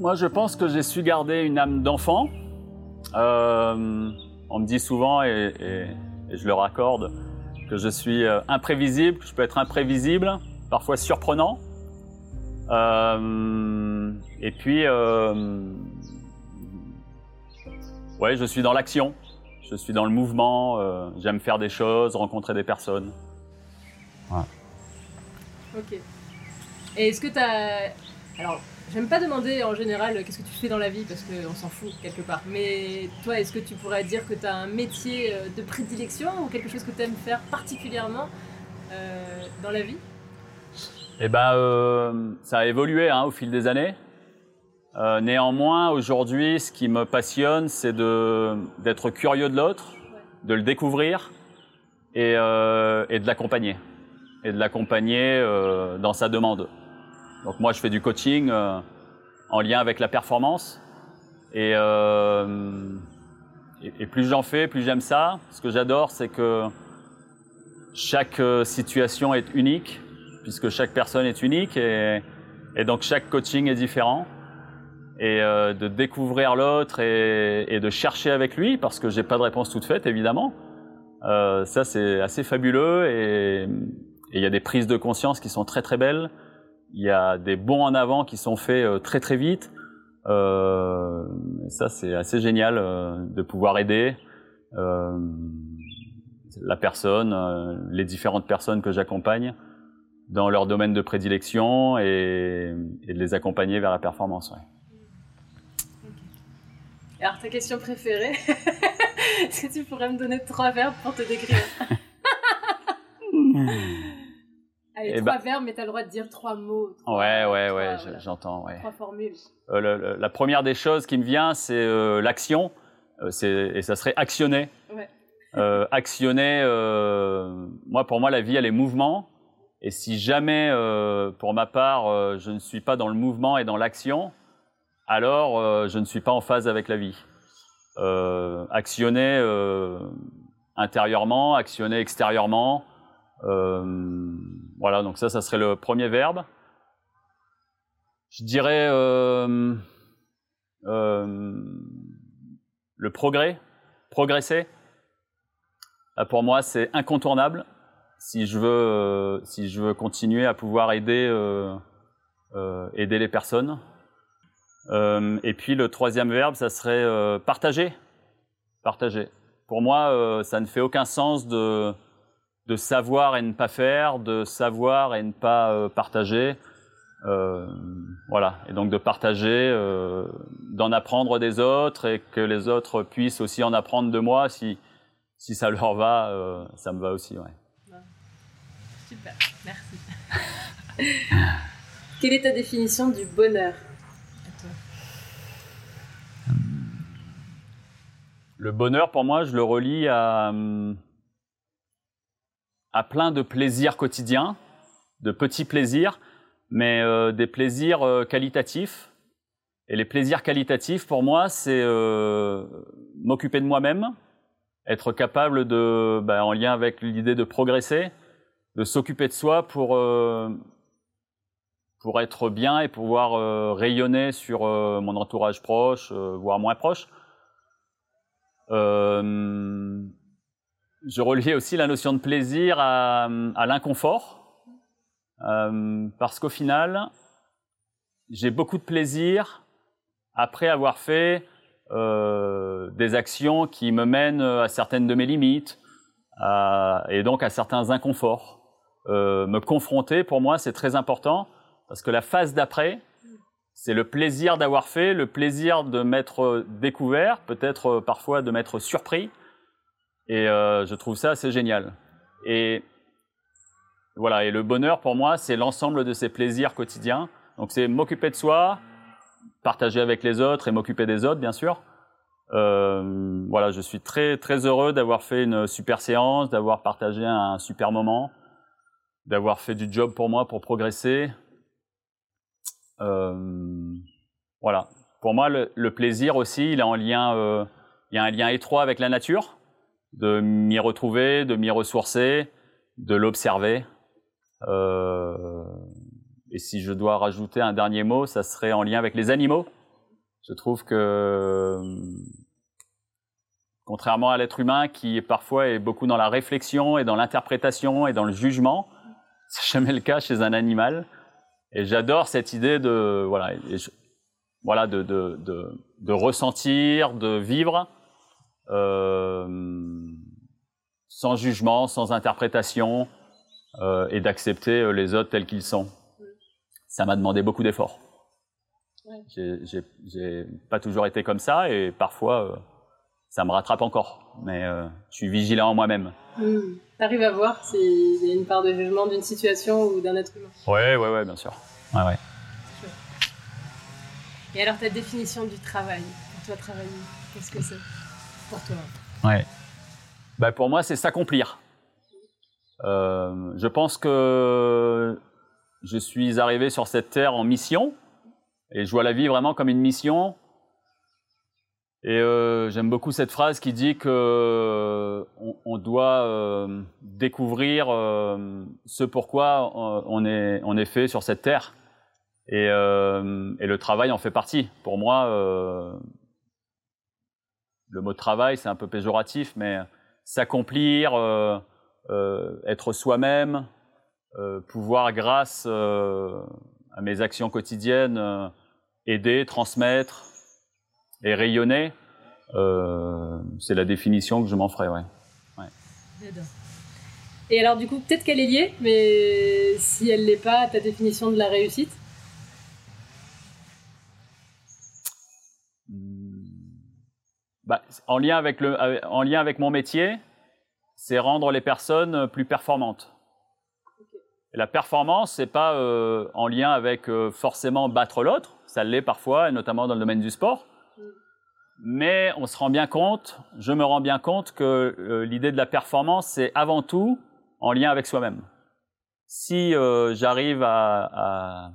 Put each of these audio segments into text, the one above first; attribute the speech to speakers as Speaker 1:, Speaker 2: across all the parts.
Speaker 1: Moi, je pense que j'ai su garder une âme d'enfant. Euh, on me dit souvent, et, et- et je le raccorde, que je suis euh, imprévisible, que je peux être imprévisible, parfois surprenant. Euh, et puis, euh, ouais, je suis dans l'action, je suis dans le mouvement, euh, j'aime faire des choses, rencontrer des personnes.
Speaker 2: Ok. Et est-ce que t'as. Alors, j'aime pas demander en général qu'est-ce que tu fais dans la vie parce qu'on s'en fout quelque part. Mais toi, est-ce que tu pourrais dire que t'as un métier euh, de prédilection ou quelque chose que t'aimes faire particulièrement euh, dans la vie?
Speaker 1: Eh ben, euh, ça a évolué hein, au fil des années. Euh, néanmoins, aujourd'hui, ce qui me passionne, c'est d'être curieux de l'autre, de le découvrir et, et de l'accompagner, et de l'accompagner dans sa demande. Donc moi, je fais du coaching euh, en lien avec la performance, et, euh, et, plus j'en fais, plus j'aime ça. Ce que j'adore, c'est que chaque euh, situation est unique puisque chaque personne est unique et, donc chaque coaching est différent. Et euh, de découvrir l'autre et, de chercher avec lui, parce que j'ai pas de réponse toute faite évidemment, euh, ça c'est assez fabuleux et il y a des prises de conscience qui sont très très belles. Il y a des bons en avant qui sont faits euh, très très vite. Euh, et ça c'est assez génial euh, de pouvoir aider euh, la personne, euh, les différentes personnes que j'accompagne dans leur domaine de prédilection et, et de les accompagner vers la performance. ouais.
Speaker 2: Alors, ta question préférée Est-ce que tu pourrais me donner trois verbes pour te décrire? Allez,
Speaker 1: Eh
Speaker 2: trois
Speaker 1: ben-
Speaker 2: verbes, mais t'as le droit de dire trois mots. trois-
Speaker 1: Ouais, ouais, ouais,
Speaker 2: trois, voilà,
Speaker 1: j'entends. Ouais.
Speaker 2: Trois formules.
Speaker 1: Euh, le- le- la première des choses qui me vient, c'est euh, l'action, Euh, et ça serait actionner.
Speaker 2: Ouais.
Speaker 1: Euh, actionner, euh, moi, pour moi, la vie, elle est mouvement. Et si jamais, euh, pour ma part, euh, je ne suis pas dans le mouvement et dans l'action, alors euh, je ne suis pas en phase avec la vie. Euh, actionner euh, intérieurement, actionner extérieurement. euh, voilà, donc ça, ça serait le premier verbe. Je dirais euh, euh, le progrès, progresser. Là, pour moi, c'est incontournable si je veux, euh, si je veux continuer à pouvoir aider, euh, euh, aider les personnes. Euh, et puis le troisième verbe, ça serait partager. Partager. Pour moi, ça ne fait aucun sens de, de savoir et ne pas faire, de savoir et ne pas euh, partager. Euh, voilà. Et donc de partager, euh, d'en apprendre des autres et que les autres puissent aussi en apprendre de moi si, si ça leur va, euh, ça me va aussi. Ouais.
Speaker 2: Super, merci. Quelle est ta définition du bonheur? À toi
Speaker 1: Le bonheur, pour moi, je le relie à, hum, à plein de plaisirs quotidiens, de petits plaisirs, mais euh, des plaisirs euh, qualitatifs. Et les plaisirs qualitatifs, pour moi, c'est euh, m'occuper de moi-même, être capable de, ben, en lien avec l'idée de progresser, de s'occuper de soi pour, euh, pour être bien et pouvoir euh, rayonner sur mon entourage proche, voire moins proche. Euh, je reliais aussi la notion de plaisir à, à l'inconfort, euh, parce qu'au final, j'ai beaucoup de plaisir après avoir fait euh, des actions qui me mènent à certaines de mes limites à- et donc à certains inconforts. Euh, me confronter, pour moi, c'est très important, parce que la phase d'après, c'est le plaisir d'avoir fait, le plaisir de m'être découvert, peut-être euh, parfois de m'être surpris. Et euh, je trouve ça assez génial. Et voilà, et le bonheur pour moi, c'est l'ensemble de ces plaisirs quotidiens. Donc c'est m'occuper de soi, partager avec les autres et m'occuper des autres, bien sûr. Euh, voilà, je suis très très heureux d'avoir fait une super séance, d'avoir partagé un super moment, d'avoir fait du job pour moi pour progresser. Euh, voilà. Pour moi, le, plaisir aussi, il est en lien, il y a un lien étroit avec la nature, de m'y retrouver, de m'y ressourcer, de l'observer. Euh, et si je dois rajouter un dernier mot, ça serait en lien avec les animaux. Je trouve que, contrairement à l'être humain qui parfois est beaucoup dans la réflexion et dans l'interprétation et dans le jugement, c'est jamais le cas chez un animal. Et j'adore cette idée de voilà, de, ressentir, de vivre euh, sans jugement, sans interprétation euh, et d'accepter euh, les autres tels qu'ils sont. Ça m'a demandé beaucoup d'efforts. Ouais. J'ai pas toujours été comme ça et parfois euh, ça me rattrape encore. Mais euh, je suis vigilant en moi-même.
Speaker 2: Mmh. Tu arrives à voir s'il y a une part de jugement d'une situation ou d'un être humain?
Speaker 1: Ouais, ouais, ouais, bien sûr. Ouais, ouais.
Speaker 2: Et alors ta définition du travail, pour toi travailler, qu'est-ce que c'est? Pour
Speaker 1: Ouais. Bah, pour moi, c'est s'accomplir. Euh, je pense que je suis arrivé sur cette terre en mission et je vois la vie vraiment comme une mission. Et euh, j'aime beaucoup cette phrase qui dit que on, doit euh, découvrir ce pourquoi on est, fait sur cette terre. Et, et, le travail en fait partie. Pour moi, le mot travail, c'est un peu péjoratif, mais s'accomplir, euh, être soi-même, pouvoir, grâce à mes actions quotidiennes, aider, transmettre et rayonner, c'est la définition que je m'en ferai. Ouais. ouais.
Speaker 2: Et alors, du coup, peut-être qu'elle est liée, mais si elle l'est pas, ta définition de la réussite?
Speaker 1: Bah, en, lien avec le, en lien avec mon métier, c'est rendre les personnes plus performantes. Et la performance, c'est pas euh, en lien avec euh, forcément battre l'autre, ça l'est parfois, et notamment dans le domaine du sport. Mais on se rend bien compte, je me rends bien compte que euh, l'idée de la performance, c'est avant tout en lien avec soi-même. Si euh, j'arrive à, à,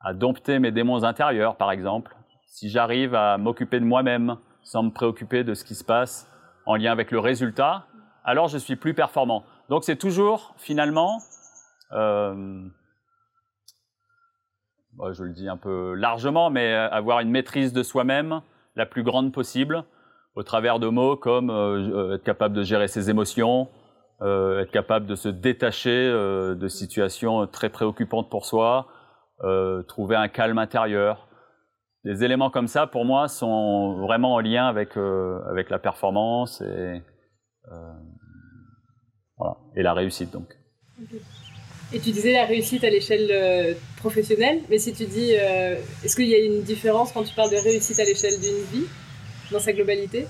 Speaker 1: à dompter mes démons intérieurs, par exemple, si j'arrive à m'occuper de moi-même, sans me préoccuper de ce qui se passe en lien avec le résultat, alors je suis plus performant. Donc c'est toujours finalement, euh, je le dis un peu largement, mais avoir une maîtrise de soi-même la plus grande possible au travers de mots comme euh, être capable de gérer ses émotions, euh, être capable de se détacher euh, de situations très préoccupantes pour soi, euh, trouver un calme intérieur, des éléments comme ça, pour moi, sont vraiment en lien avec, euh, avec la performance et, euh, voilà, et la réussite. Donc.
Speaker 2: Okay. Et tu disais la réussite à l'échelle euh, professionnelle, mais si tu dis, est-ce qu'il y a une différence quand tu parles de réussite à l'échelle d'une vie, dans sa globalité?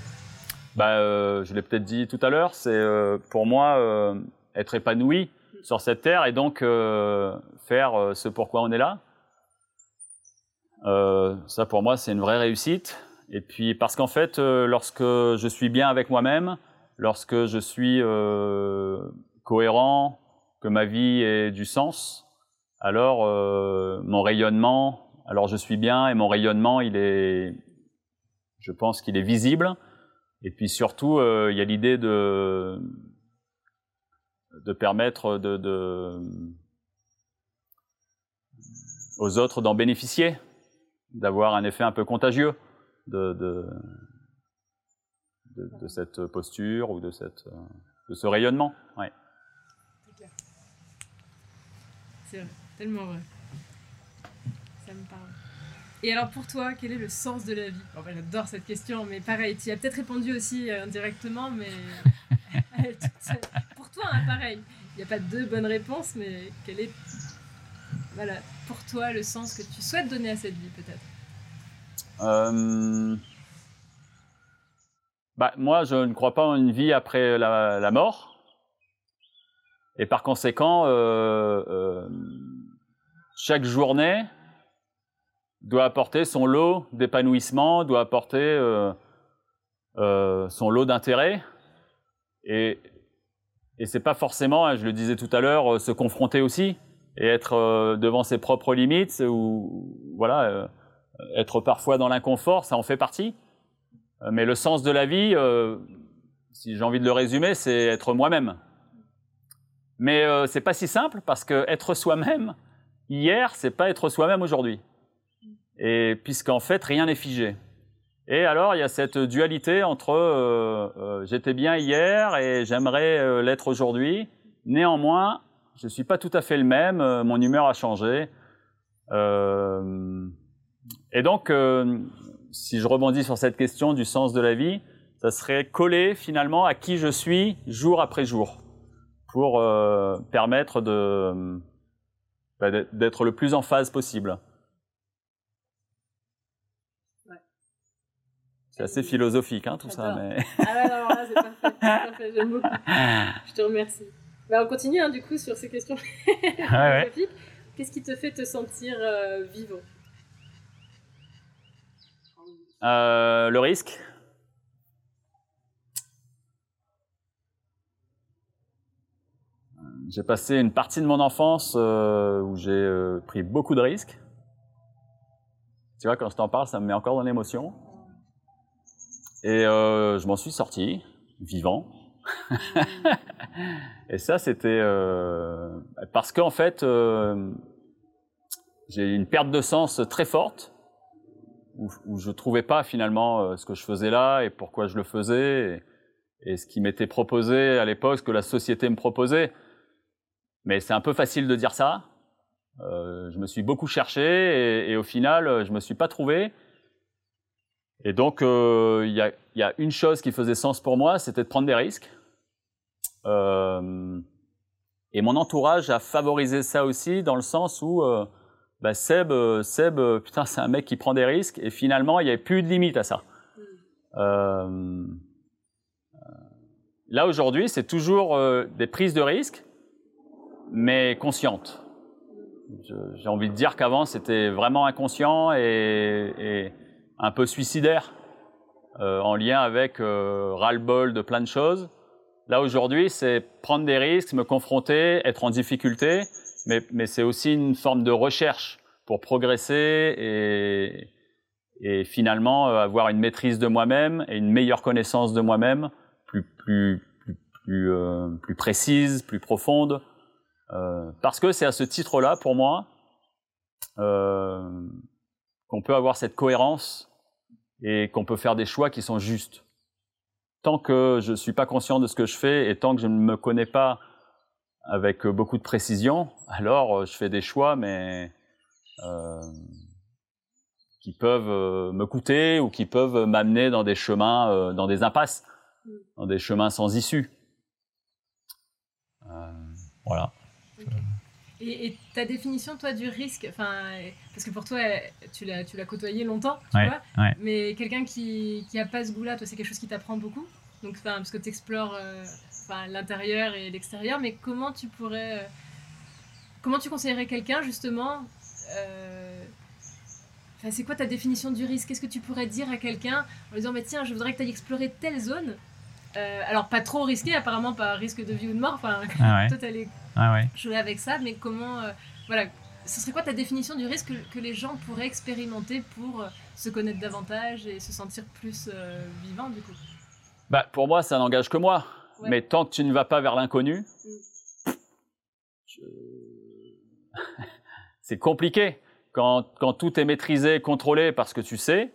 Speaker 1: Bah, Je l'ai peut-être dit tout à l'heure, c'est pour moi être épanoui sur cette terre et donc faire ce pourquoi on est là. Euh, ça, pour moi, c'est une vraie réussite. Et puis, parce qu'en fait, euh, lorsque je suis bien avec moi-même, lorsque je suis euh, cohérent, que ma vie ait du sens, alors euh, mon rayonnement, alors je suis bien et mon rayonnement, il est, je pense qu'il est visible. Et puis surtout, euh, il y a l'idée de de permettre de, de aux autres d'en bénéficier d'avoir un effet un peu contagieux de, de, cette posture ou de, cette, de ce rayonnement. Ouais.
Speaker 2: C'est tellement vrai. Ça me parle. Et alors pour toi, quel est le sens de la vie? J'adore cette question, mais pareil, tu y as peut-être répondu aussi euh, indirectement, mais pour toi, hein, pareil. Il n'y a pas deux bonnes réponses, mais quel est voilà, pour toi le sens que tu souhaites donner à cette vie peut-être
Speaker 1: euh... bah, Moi, je ne crois pas en une vie après la, mort. Et par conséquent, euh, euh, chaque journée doit apporter son lot d'épanouissement, doit apporter son lot d'intérêt. Et, et c'est pas forcément, hein, je le disais tout à l'heure, se confronter aussi et être euh, devant ses propres limites ou voilà euh, être parfois dans l'inconfort ça en fait partie euh, mais le sens de la vie si j'ai envie de le résumer c'est être moi-même mais euh, c'est pas si simple parce que être soi-même hier c'est pas être soi-même aujourd'hui et puisqu'en fait rien n'est figé. Et alors il y a cette dualité entre j'étais bien hier et j'aimerais l'être aujourd'hui. Néanmoins, je ne suis pas tout à fait le même, mon humeur a changé. et donc, si je rebondis sur cette question du sens de la vie, ça serait coller finalement à qui je suis jour après jour pour euh, permettre de bah, d'être le plus en phase possible. C'est assez philosophique, hein, tout ça. Mais...
Speaker 2: Ah ouais, alors là, c'est parfait. parfait. J'aime beaucoup. Je te remercie. Bah, on continue, hein, du coup, sur ces questions philosophiques. Qu'est-ce qui te fait te sentir euh, vivant?
Speaker 1: Euh, Le risque. J'ai passé une partie de mon enfance euh, où j'ai pris beaucoup de risques. Tu vois, quand je t'en parle, ça me met encore dans l'émotion. Et je m'en suis sorti, vivant. et ça, c'était parce qu'en fait, j'ai une perte de sens très forte, où, où je trouvais pas finalement ce que je faisais là et pourquoi je le faisais, et, ce qui m'était proposé à l'époque, ce que la société me proposait. Mais c'est un peu facile de dire ça. Euh, je me suis beaucoup cherché et, au final, je me suis pas trouvé. Et donc, euh, il y, a, une chose qui faisait sens pour moi, c'était de prendre des risques. Euh, et mon entourage a favorisé ça aussi dans le sens où euh, bah Seb, Seb, putain, c'est un mec qui prend des risques. Et finalement, il n'y avait plus de limite à ça. Euh, là aujourd'hui, c'est toujours des prises de risques mais consciente. J'ai envie de dire qu'avant, c'était vraiment inconscient et, et, un peu suicidaire, euh, en lien avec euh, ras-le-bol de plein de choses. Là, aujourd'hui, c'est prendre des risques, me confronter, être en difficulté, mais, c'est aussi une forme de recherche pour progresser et, finalement euh, avoir une maîtrise de moi-même et une meilleure connaissance de moi-même, plus, euh, précise, plus profonde, euh, parce que c'est à ce titre-là, pour moi, qu'on peut avoir cette cohérence et qu'on peut faire des choix qui sont justes. Tant que je ne suis pas conscient de ce que je fais et tant que je ne me connais pas avec beaucoup de précision, alors euh, je fais des choix, mais euh, qui peuvent me coûter ou qui peuvent m'amener dans des chemins, euh, dans des impasses, dans des chemins sans issue. Euh, voilà.
Speaker 2: Et, ta définition, toi, du risque, enfin, parce que pour toi, tu l'as, tu l'as côtoyé longtemps, tu vois, mais quelqu'un qui n'a pas ce goût-là, toi, c'est quelque chose qui t'apprend beaucoup, donc, parce que tu explores euh, l'intérieur et l'extérieur, mais comment tu pourrais, euh, comment tu conseillerais quelqu'un, justement, euh, c'est quoi ta définition du risque? Qu'est-ce que tu pourrais dire à quelqu'un en lui disant, mais tiens, je voudrais que tu ailles explorer telle zone, alors pas trop risqué, apparemment pas risque de vie ou de mort, enfin,
Speaker 1: ah
Speaker 2: toi,
Speaker 1: ah ouais.
Speaker 2: jouer avec ça, mais comment, euh, voilà, ce serait quoi ta définition du risque que, que les gens pourraient expérimenter pour euh, se connaître davantage et se sentir plus euh, vivant du coup?
Speaker 1: Bah, Pour moi, ça n'engage que moi. Ouais. Mais tant que tu ne vas pas vers l'inconnu, mm. je... c'est compliqué. Quand, quand, tout est maîtrisé, contrôlé parce que tu sais,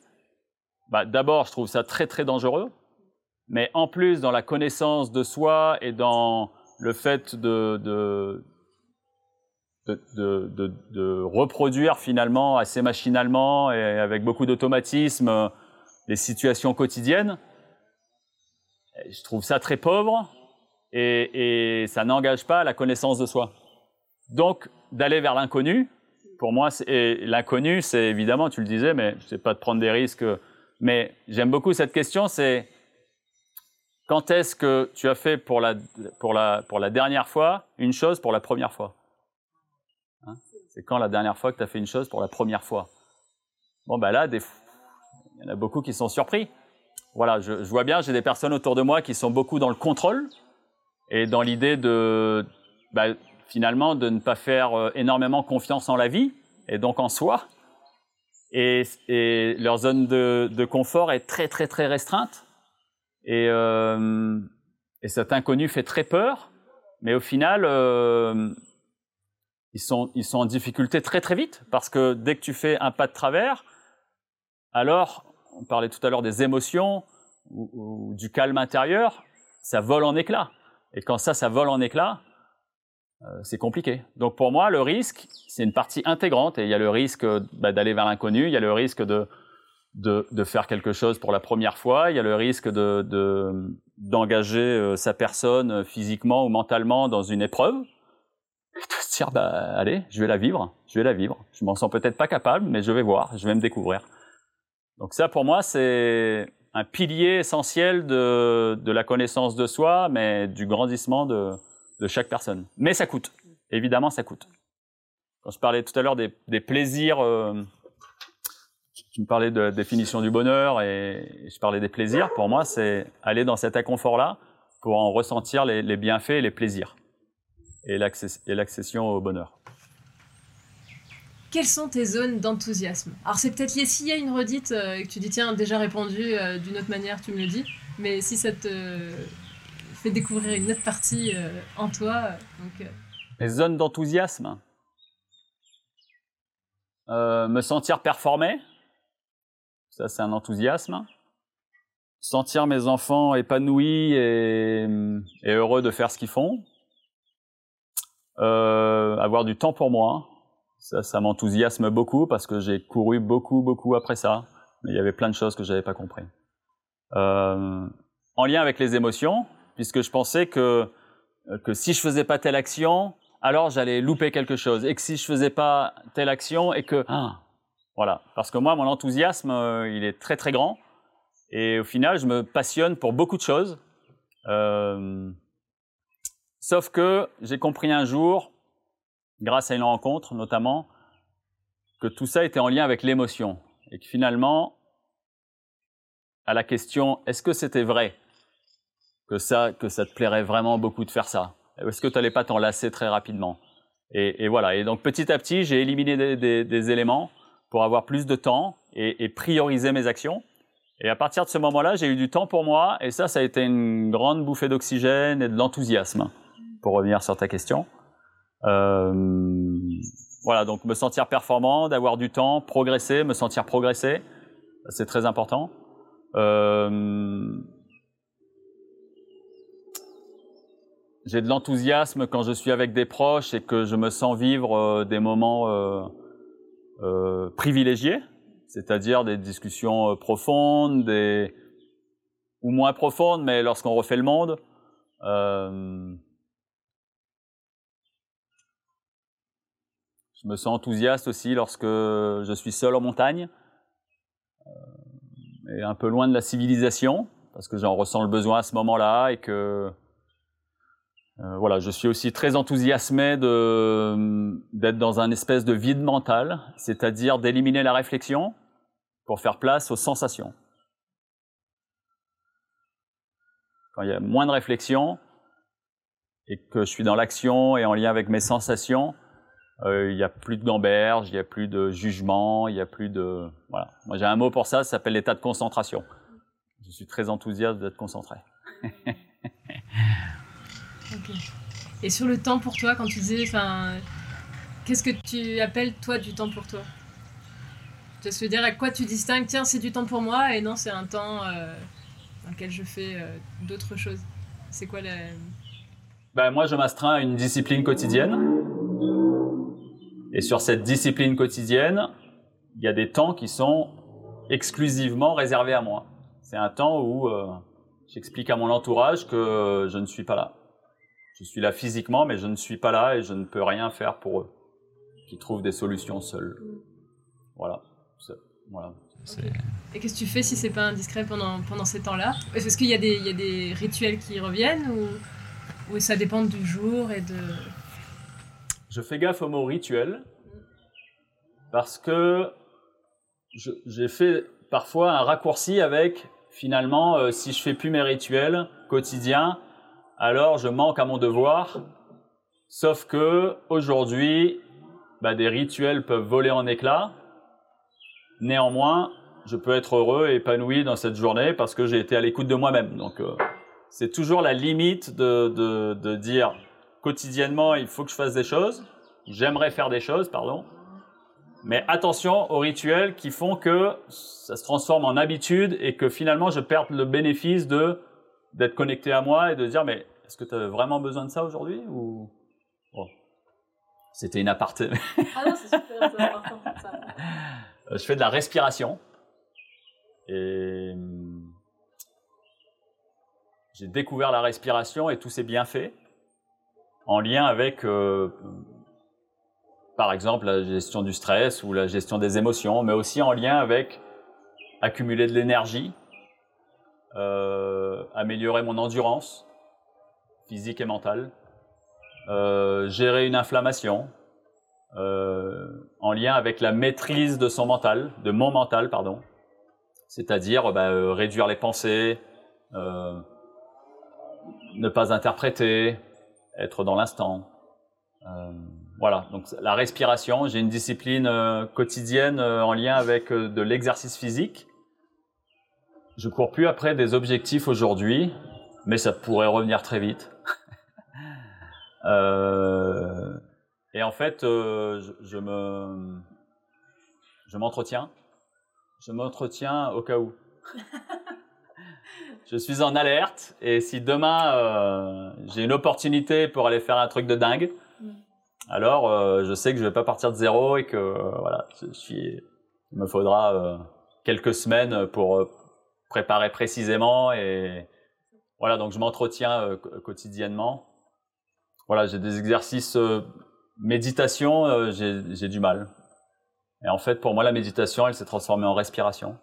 Speaker 1: bah, d'abord, je trouve ça très très dangereux. Mais en plus, dans la connaissance de soi et dans le fait de, reproduire finalement assez machinalement et avec beaucoup d'automatisme les situations quotidiennes, je trouve ça très pauvre et, ça n'engage pas la connaissance de soi. Donc, d'aller vers l'inconnu, pour moi, l'inconnu, c'est évidemment, tu le disais, mais je sais pas de prendre des risques, mais j'aime beaucoup cette question, c'est quand est-ce que tu as fait pour la, pour, la, pour la dernière fois une chose pour la première fois hein C'est quand la dernière fois que tu as fait une chose pour la première fois Bon, ben là, il y en a beaucoup qui sont surpris. Voilà, je, je vois bien, j'ai des personnes autour de moi qui sont beaucoup dans le contrôle et dans l'idée de, bah, finalement, de ne pas faire euh, énormément confiance en la vie et donc en soi. Et, et leur zone de, de confort est très, très, très restreinte. Et, euh, et cet inconnu fait très peur, mais au final, euh, ils, sont, ils sont en difficulté très très vite, parce que dès que tu fais un pas de travers, alors, on parlait tout à l'heure des émotions ou, du calme intérieur, ça vole en éclats. Et quand ça, ça vole en éclats, euh, c'est compliqué. Donc pour moi, le risque, c'est une partie intégrante. Et il y a le risque bah, d'aller vers l'inconnu, il y a le risque de, de, de, faire quelque chose pour la première fois, il y a le risque de, de d'engager euh, sa personne euh, physiquement ou mentalement dans une épreuve. Et de se dire, bah, allez, je vais la vivre, je vais la vivre. Je m'en sens peut-être pas capable, mais je vais voir, je vais me découvrir. Donc ça, pour moi, c'est un pilier essentiel de, de la connaissance de soi, mais du grandissement de, de chaque personne. Mais ça coûte. Évidemment, ça coûte. Quand je parlais tout à l'heure des, des, plaisirs, euh, tu me parlais de la définition du bonheur et je parlais des plaisirs. Pour moi, c'est aller dans cet inconfort-là pour en ressentir les, les bienfaits et les plaisirs et l'accession au bonheur.
Speaker 2: Quelles sont tes zones d'enthousiasme? Alors c'est peut-être lié s'il y a une redite euh, et que tu dis tiens déjà répondu euh, d'une autre manière, tu me le dis. Mais si ça te fait découvrir une autre partie euh, en toi. Donc, euh.
Speaker 1: Les zones d'enthousiasme? Euh, me sentir performer. Ça, c'est un enthousiasme. Sentir mes enfants épanouis et, heureux de faire ce qu'ils font. Euh, avoir du temps pour moi. Ça, ça m'enthousiasme beaucoup parce que j'ai couru beaucoup, beaucoup après ça. Mais il y avait plein de choses que j'avais pas compris. Euh, en lien avec les émotions, puisque je pensais que, que si je faisais pas telle action, alors j'allais louper quelque chose. Et que si je faisais pas telle action et que... Ah, voilà. Parce que moi, mon enthousiasme, euh, il est très très grand. Et au final, je me passionne pour beaucoup de choses. Euh, sauf que j'ai compris un jour, grâce à une rencontre notamment, que tout ça était en lien avec l'émotion. Et que finalement, à la question est-ce que c'était vrai que ça, que ça te plairait vraiment beaucoup de faire ça? Est-ce que tu n'allais pas t'en lasser très rapidement? Et, et, voilà. Et donc petit à petit, j'ai éliminé des, des, des, éléments pour avoir plus de temps et, et, prioriser mes actions. Et à partir de ce moment-là, j'ai eu du temps pour moi. Et ça, ça a été une grande bouffée d'oxygène et de l'enthousiasme. Pour revenir sur ta question. Euh, voilà, donc me sentir performant, d'avoir du temps, progresser, me sentir progresser, c'est très important. Euh, j'ai de l'enthousiasme quand je suis avec des proches et que je me sens vivre euh, des moments euh, euh, c'est-à-dire des discussions euh, profondes, des ou moins profondes, mais lorsqu'on refait le monde. Euh, je me sens enthousiaste aussi lorsque je suis seul en montagne et un peu loin de la civilisation, parce que j'en ressens le besoin à ce moment-là et que euh, voilà, je suis aussi très enthousiasmé d'être dans un espèce de vide mental, c'est-à-dire d'éliminer la réflexion pour faire place aux sensations. Quand il y a moins de réflexion et que je suis dans l'action et en lien avec mes sensations, euh, il n'y a plus de gamberge, il n'y a plus de jugement, il n'y a plus de... Voilà. Moi j'ai un mot pour ça, ça s'appelle l'état de concentration. Je suis très enthousiaste d'être concentré.
Speaker 2: Et sur le temps pour toi, quand tu disais, enfin, qu'est-ce que tu appelles toi du temps pour toi? Tu veux dire à quoi tu distingues Tiens, c'est du temps pour moi, et non, c'est un temps euh, dans lequel je fais euh, d'autres choses. C'est quoi la
Speaker 1: ben, moi, je m'astreins à une discipline quotidienne. Et sur cette discipline quotidienne, il y a des temps qui sont exclusivement réservés à moi. C'est un temps où euh, j'explique à mon entourage que je ne suis pas là. Je suis là physiquement, mais je ne suis pas là et je ne peux rien faire pour eux, qui trouvent des solutions seuls. Voilà. voilà.
Speaker 2: Okay. Et qu'est-ce que tu fais si c'est pas indiscret pendant, pendant ces temps-là? Est-ce qu'il y, a des, il y a des rituels qui reviennent ou, ou ça dépend du jour et de...
Speaker 1: Je fais gaffe au mot rituel parce que j'ai fait parfois un raccourci avec finalement euh, si je fais plus mes rituels quotidiens, alors je manque à mon devoir. Sauf que aujourd'hui, bah, des rituels peuvent voler en éclats. Néanmoins, je peux être heureux et épanoui dans cette journée parce que j'ai été à l'écoute de moi-même. Donc, euh, c'est toujours la limite de, de, de, dire quotidiennement, il faut que je fasse des choses. J'aimerais faire des choses, pardon. Mais attention aux rituels qui font que ça se transforme en habitude et que finalement je perds le bénéfice de d'être connecté à moi et de dire mais est-ce que tu as vraiment besoin de ça aujourd'hui ou? C'était une aparté.
Speaker 2: ah non, c'est super, c'est important ça.
Speaker 1: je fais de la respiration et hum, j'ai découvert la respiration et tous ses bienfaits en lien avec euh, par exemple la gestion du stress ou la gestion des émotions, mais aussi en lien avec accumuler de l'énergie, euh, améliorer mon endurance physique et mentale, euh, gérer une inflammation, euh, en lien avec la maîtrise de son mental, de mon mental, pardon, c'est-à-dire bah, réduire les pensées, ne pas interpréter, être dans l'instant. Voilà, donc la respiration, j'ai une discipline quotidienne en lien avec de l'exercice physique. Je cours plus après des objectifs aujourd'hui, mais ça pourrait revenir très vite. et en fait, je, je, me, je m'entretiens. Je m'entretiens au cas où. je suis en alerte et si demain j'ai une opportunité pour aller faire un truc de dingue, alors euh, je sais que je vais pas partir de zéro et que euh, voilà, je suis, il me faudra euh, quelques semaines pour préparer précisément et voilà, donc je m'entretiens quotidiennement. Voilà, j'ai des exercices méditation, j'ai du mal. Et en fait, pour moi, la méditation, elle s'est transformée en respiration.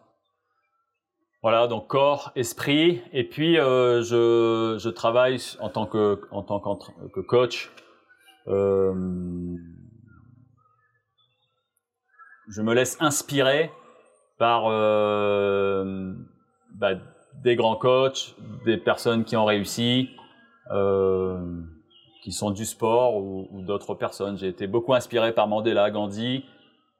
Speaker 1: Voilà, donc corps, esprit, et puis je, je, travaille en tant que, en tant que coach euh, je me laisse inspirer par euh, bah, des grands coachs, des personnes qui ont réussi, euh, qui sont du sport ou, d'autres personnes. J'ai été beaucoup inspiré par Mandela, Gandhi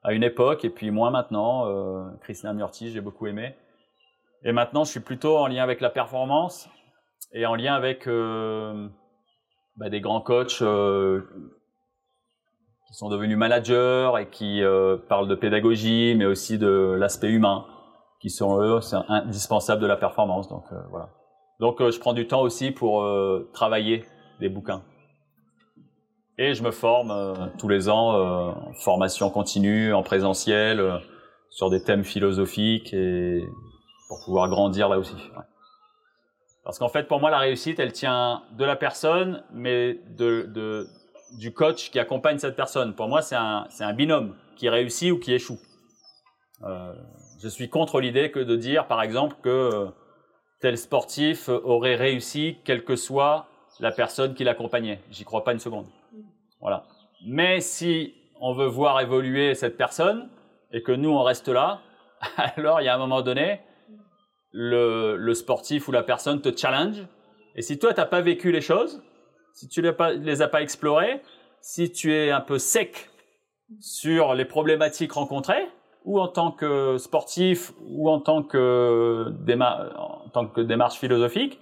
Speaker 1: à une époque, et puis moins maintenant. Euh, Krishnamurti, j'ai beaucoup aimé. Et maintenant, je suis plutôt en lien avec la performance et en lien avec euh, bah, des grands coachs euh, qui sont devenus managers et qui euh, parlent de pédagogie, mais aussi de l'aspect humain, qui sont eux, c'est indispensable de la performance. Donc euh, voilà. Donc je prends du temps aussi pour travailler des bouquins. Et je me forme tous les ans en formation continue, en présentiel, sur des thèmes philosophiques et pour pouvoir grandir là aussi. Parce qu'en fait, pour moi, la réussite, elle tient de la personne, mais de, du coach qui accompagne cette personne. Pour moi, c'est un, un, binôme qui réussit ou qui échoue. Euh, je suis contre l'idée que de dire, par exemple, que tel sportif aurait réussi, quelle que soit la personne qui l'accompagnait. J'y crois pas une seconde. Voilà. Mais si on veut voir évoluer cette personne et que nous on reste là, alors il y a un moment donné, le, le, sportif ou la personne te challenge. Et si toi, tu n'as pas vécu les choses, si tu ne les as pas explorées, si tu es un peu sec sur les problématiques rencontrées, ou en tant que sportif, ou en tant que, en tant que démarche philosophique,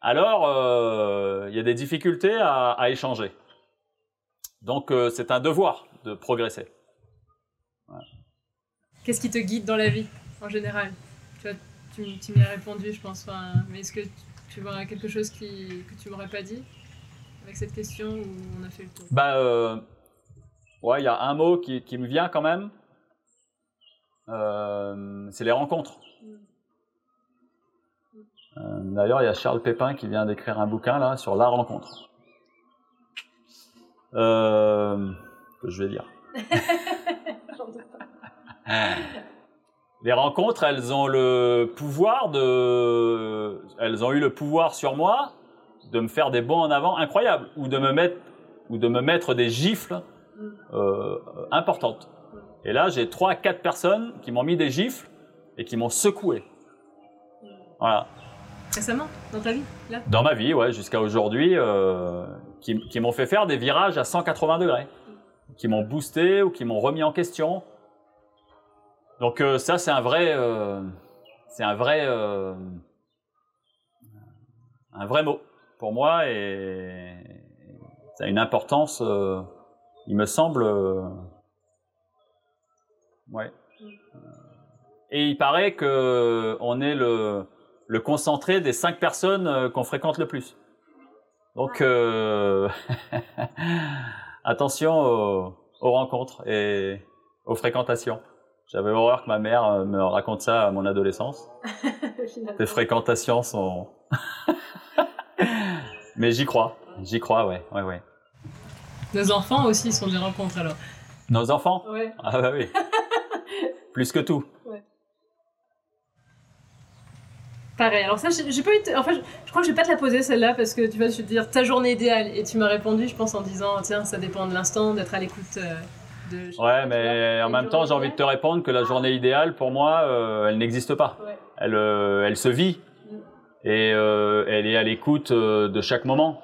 Speaker 1: alors euh, il y a des difficultés à, à échanger. Donc euh, c'est un devoir de progresser.
Speaker 2: Voilà. Qu'est-ce qui te guide dans la vie en général? Tu vois, tu, tu m'y as répondu, je pense. Enfin, mais est-ce que tu vois quelque chose qui, que tu m'aurais pas dit avec cette question ou on a fait le tour?
Speaker 1: Bah, euh, ouais, il y a un mot qui, qui, me vient quand même. Euh, c'est les rencontres. Euh, D'ailleurs, il y a Charles Pépin qui vient d'écrire un bouquin là sur la rencontre. Euh, que je vais lire.
Speaker 2: J'en doute pas.
Speaker 1: les rencontres, elles ont le pouvoir de, elles ont eu le pouvoir sur moi de me faire des bons en avant incroyables ou de me mettre ou de me mettre des gifles euh, importantes. Et là, j'ai trois, quatre personnes qui m'ont mis des gifles et qui m'ont secoué. Voilà.
Speaker 2: Récemment, dans ta vie, là?
Speaker 1: Dans ma vie, ouais, jusqu'à aujourd'hui, euh, qui, qui m'ont fait faire des virages à 180 degrés, qui m'ont boosté ou qui m'ont remis en question. Donc euh, ça, c'est un vrai, euh, c'est un vrai, un vrai mot pour moi et ça a une importance, il me semble, Ouais. Et il paraît que on est le, le concentré des cinq personnes euh, qu'on fréquente le plus. Donc euh, attention aux, aux rencontres et aux fréquentations. J'avais horreur que ma mère euh, me raconte ça à mon adolescence. Les fréquentations sont. Mais j'y crois, j'y crois, ouais, ouais, ouais.
Speaker 2: Nos enfants aussi sont des rencontres alors.
Speaker 1: Nos enfants?
Speaker 2: Ouais.
Speaker 1: Ah bah oui. Plus que tout.
Speaker 2: Pareil. Alors ça, j'ai pas eu. En fait, je, je crois que je vais pas te la poser celle-là parce que tu vas te dire ta journée idéale et tu m'as répondu, je pense en disant tiens ça dépend de l'instant, d'être à l'écoute euh, de.
Speaker 1: Ouais, mais en même temps, j'ai envie de te répondre que la journée idéale, pour moi, euh, elle n'existe pas.
Speaker 2: Ouais.
Speaker 1: Elle, euh, elle se vit
Speaker 2: Mm.
Speaker 1: et elle est à l'écoute de chaque moment.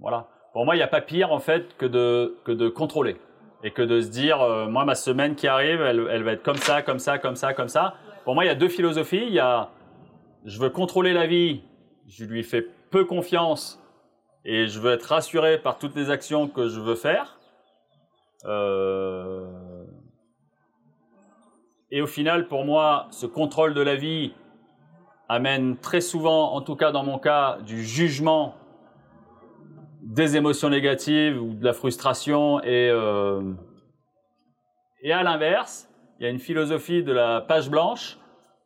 Speaker 1: Voilà. Pour moi, il n'y a pas pire en fait que de que de contrôler et que de se dire, euh, moi, ma semaine qui arrive, elle, va être comme ça, comme ça, comme ça, comme ça. Pour moi, il y a deux philosophies. Il y a, je veux contrôler la vie, je lui fais peu confiance et je veux être rassuré par toutes les actions que je veux faire. Euh, Et au final, pour moi, ce contrôle de la vie amène très souvent, en tout cas dans mon cas, du jugement, des émotions négatives ou de la frustration. Et, euh, et à l'inverse, il y a une philosophie de la page blanche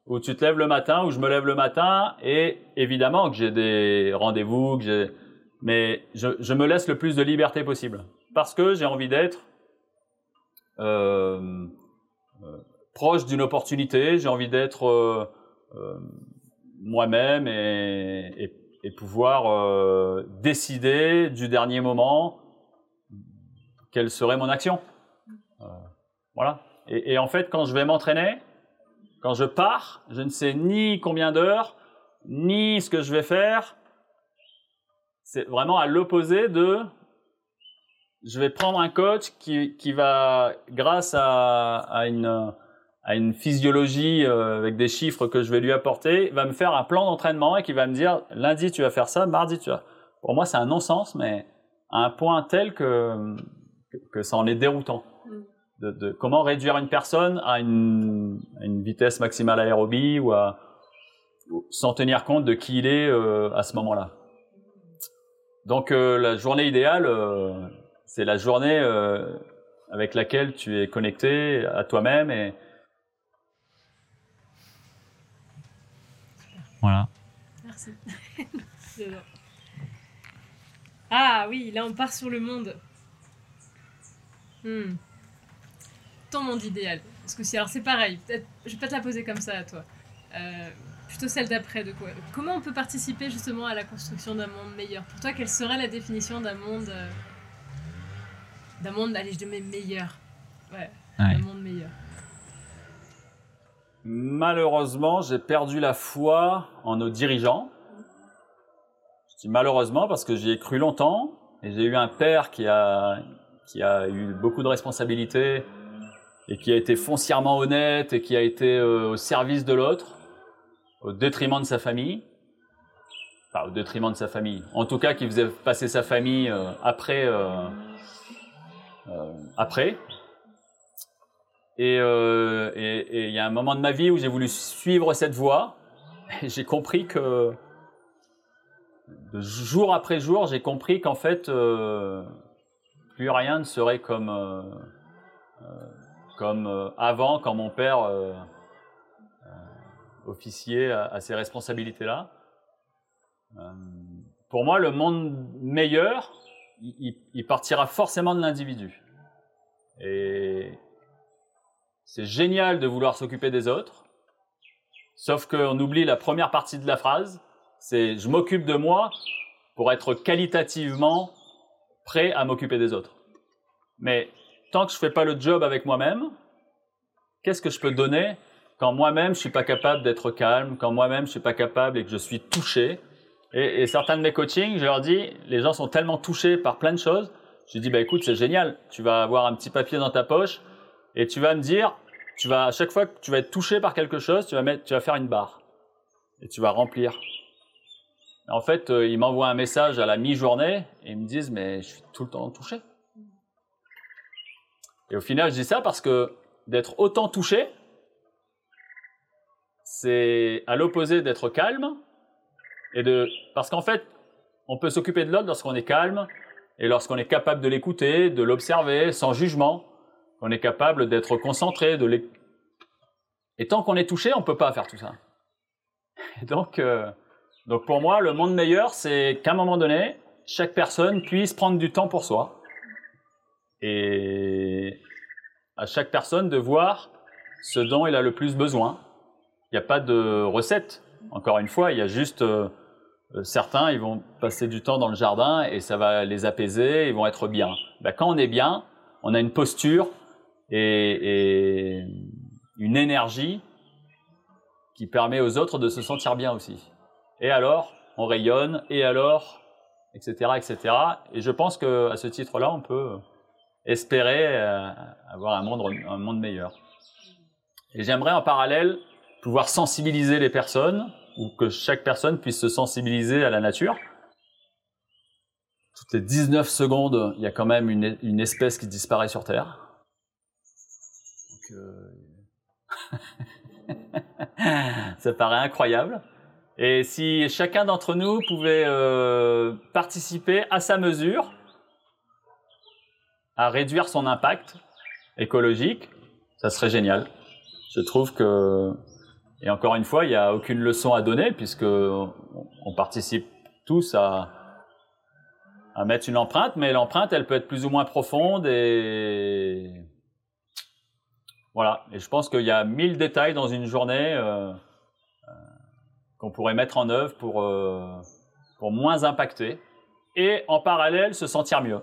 Speaker 1: où tu te lèves le matin, où je me lève le matin, et évidemment que j'ai des rendez-vous, que j'ai mais je, je me laisse le plus de liberté possible parce que j'ai envie d'être euh, euh, proche d'une opportunité, j'ai envie d'être euh, euh, moi-même et, et, pouvoir euh, décider du dernier moment quelle serait mon action. Euh, voilà. Et, et en fait, quand je vais m'entraîner, quand je pars, je ne sais ni combien d'heures, ni ce que je vais faire. C'est vraiment à l'opposé de je vais prendre un coach qui, qui va, grâce à, à, une, à une physiologie euh, avec des chiffres que je vais lui apporter, va me faire un plan d'entraînement et qui va me dire lundi tu vas faire ça, mardi tu vas. Pour moi, c'est un non-sens, mais à un point tel que, que, ça en est déroutant. De, de comment réduire une personne à une, à une vitesse maximale aérobie ou à, sans tenir compte de qui il est euh, à ce moment-là. Donc euh, la journée idéale, euh, c'est la journée euh, avec laquelle tu es connecté à toi-même et voilà.
Speaker 2: Merci. Ah oui, là on part sur le monde. Hmm. Ton monde idéal. Parce que si, alors c'est pareil, peut-être, je vais pas te la poser comme ça à toi. Euh, plutôt celle d'après de quoi. Comment on peut participer justement à la construction d'un monde meilleur? Pour toi, quelle serait la définition d'un monde. euh, d'un monde, allez, je te mets meilleur? Ouais,
Speaker 1: Ouais.
Speaker 2: un monde meilleur.
Speaker 1: Malheureusement, j'ai perdu la foi en nos dirigeants. Je dis malheureusement parce que j'y ai cru longtemps et j'ai eu un père qui a, qui a eu beaucoup de responsabilités et qui a été foncièrement honnête et qui a été euh, au service de l'autre, au détriment de sa famille. Enfin, au détriment de sa famille. En tout cas, qui faisait passer sa famille euh, après. euh, après. Et euh, et- il y a un moment de ma vie où j'ai voulu suivre cette voie. Et j'ai compris que, jour après jour, j'ai compris qu'en fait, euh, plus rien ne serait comme, euh, euh, comme euh, avant, quand mon père euh, euh, officiait à, à ces responsabilités-là. Euh, pour moi, le monde meilleur, il, il- il partira forcément de l'individu. Et c'est génial de vouloir s'occuper des autres, sauf qu'on oublie la première partie de la phrase, c'est je m'occupe de moi pour être qualitativement prêt à m'occuper des autres. Mais tant que je fais pas le job avec moi-même, qu'est-ce que je peux donner quand moi-même je suis pas capable d'être calme, quand moi-même je suis pas capable et que je suis touché? Et, et certains de mes coachings, je leur dis, les gens sont tellement touchés par plein de choses, je dis bah écoute c'est génial, tu vas avoir un petit papier dans ta poche et tu vas me dire, tu vas à chaque fois que tu vas être touché par quelque chose, tu vas mettre, tu vas faire une barre et tu vas remplir. En fait, euh, ils m'envoient un message à la mi-journée et ils me disent mais je suis tout le temps touché. Et au final, je dis ça parce que d'être autant touché, c'est à l'opposé d'être calme. Et de, parce qu'en fait, on peut s'occuper de l'autre lorsqu'on est calme et lorsqu'on est capable de l'écouter, de l'observer sans jugement. On est capable d'être concentré, Et tant qu'on est touché, on ne peut pas faire tout ça. Donc, euh, donc pour moi, le monde meilleur, c'est qu'à un moment donné, chaque personne puisse prendre du temps pour soi. Et à chaque personne de voir ce dont il a le plus besoin. Il n'y a pas de recette. Encore une fois, il y a juste euh, euh, certains, ils vont passer du temps dans le jardin et ça va les apaiser, ils vont être bien. Ben, quand on est bien, on a une posture et, et une énergie qui permet aux autres de se sentir bien aussi. Et alors, on rayonne, et alors, etc., etc. Et je pense que à ce titre-là, on peut espérer euh, avoir un monde, un monde meilleur. Et j'aimerais en parallèle pouvoir sensibiliser les personnes, ou que chaque personne puisse se sensibiliser à la nature. Toutes les 19 secondes, il y a quand même une, une espèce qui disparaît sur Terre. Euh, ça paraît incroyable. Et si chacun d'entre nous pouvait euh, participer à sa mesure à réduire son impact écologique, ça serait génial. Je trouve que, et encore une fois, il n'y a aucune leçon à donner puisque on participe tous à, à mettre une empreinte, mais l'empreinte, elle peut être plus ou moins profonde et voilà. Et je pense qu'il y a mille détails dans une journée euh, euh, qu'on pourrait mettre en œuvre pour, euh, pour moins impacter et en parallèle se sentir mieux.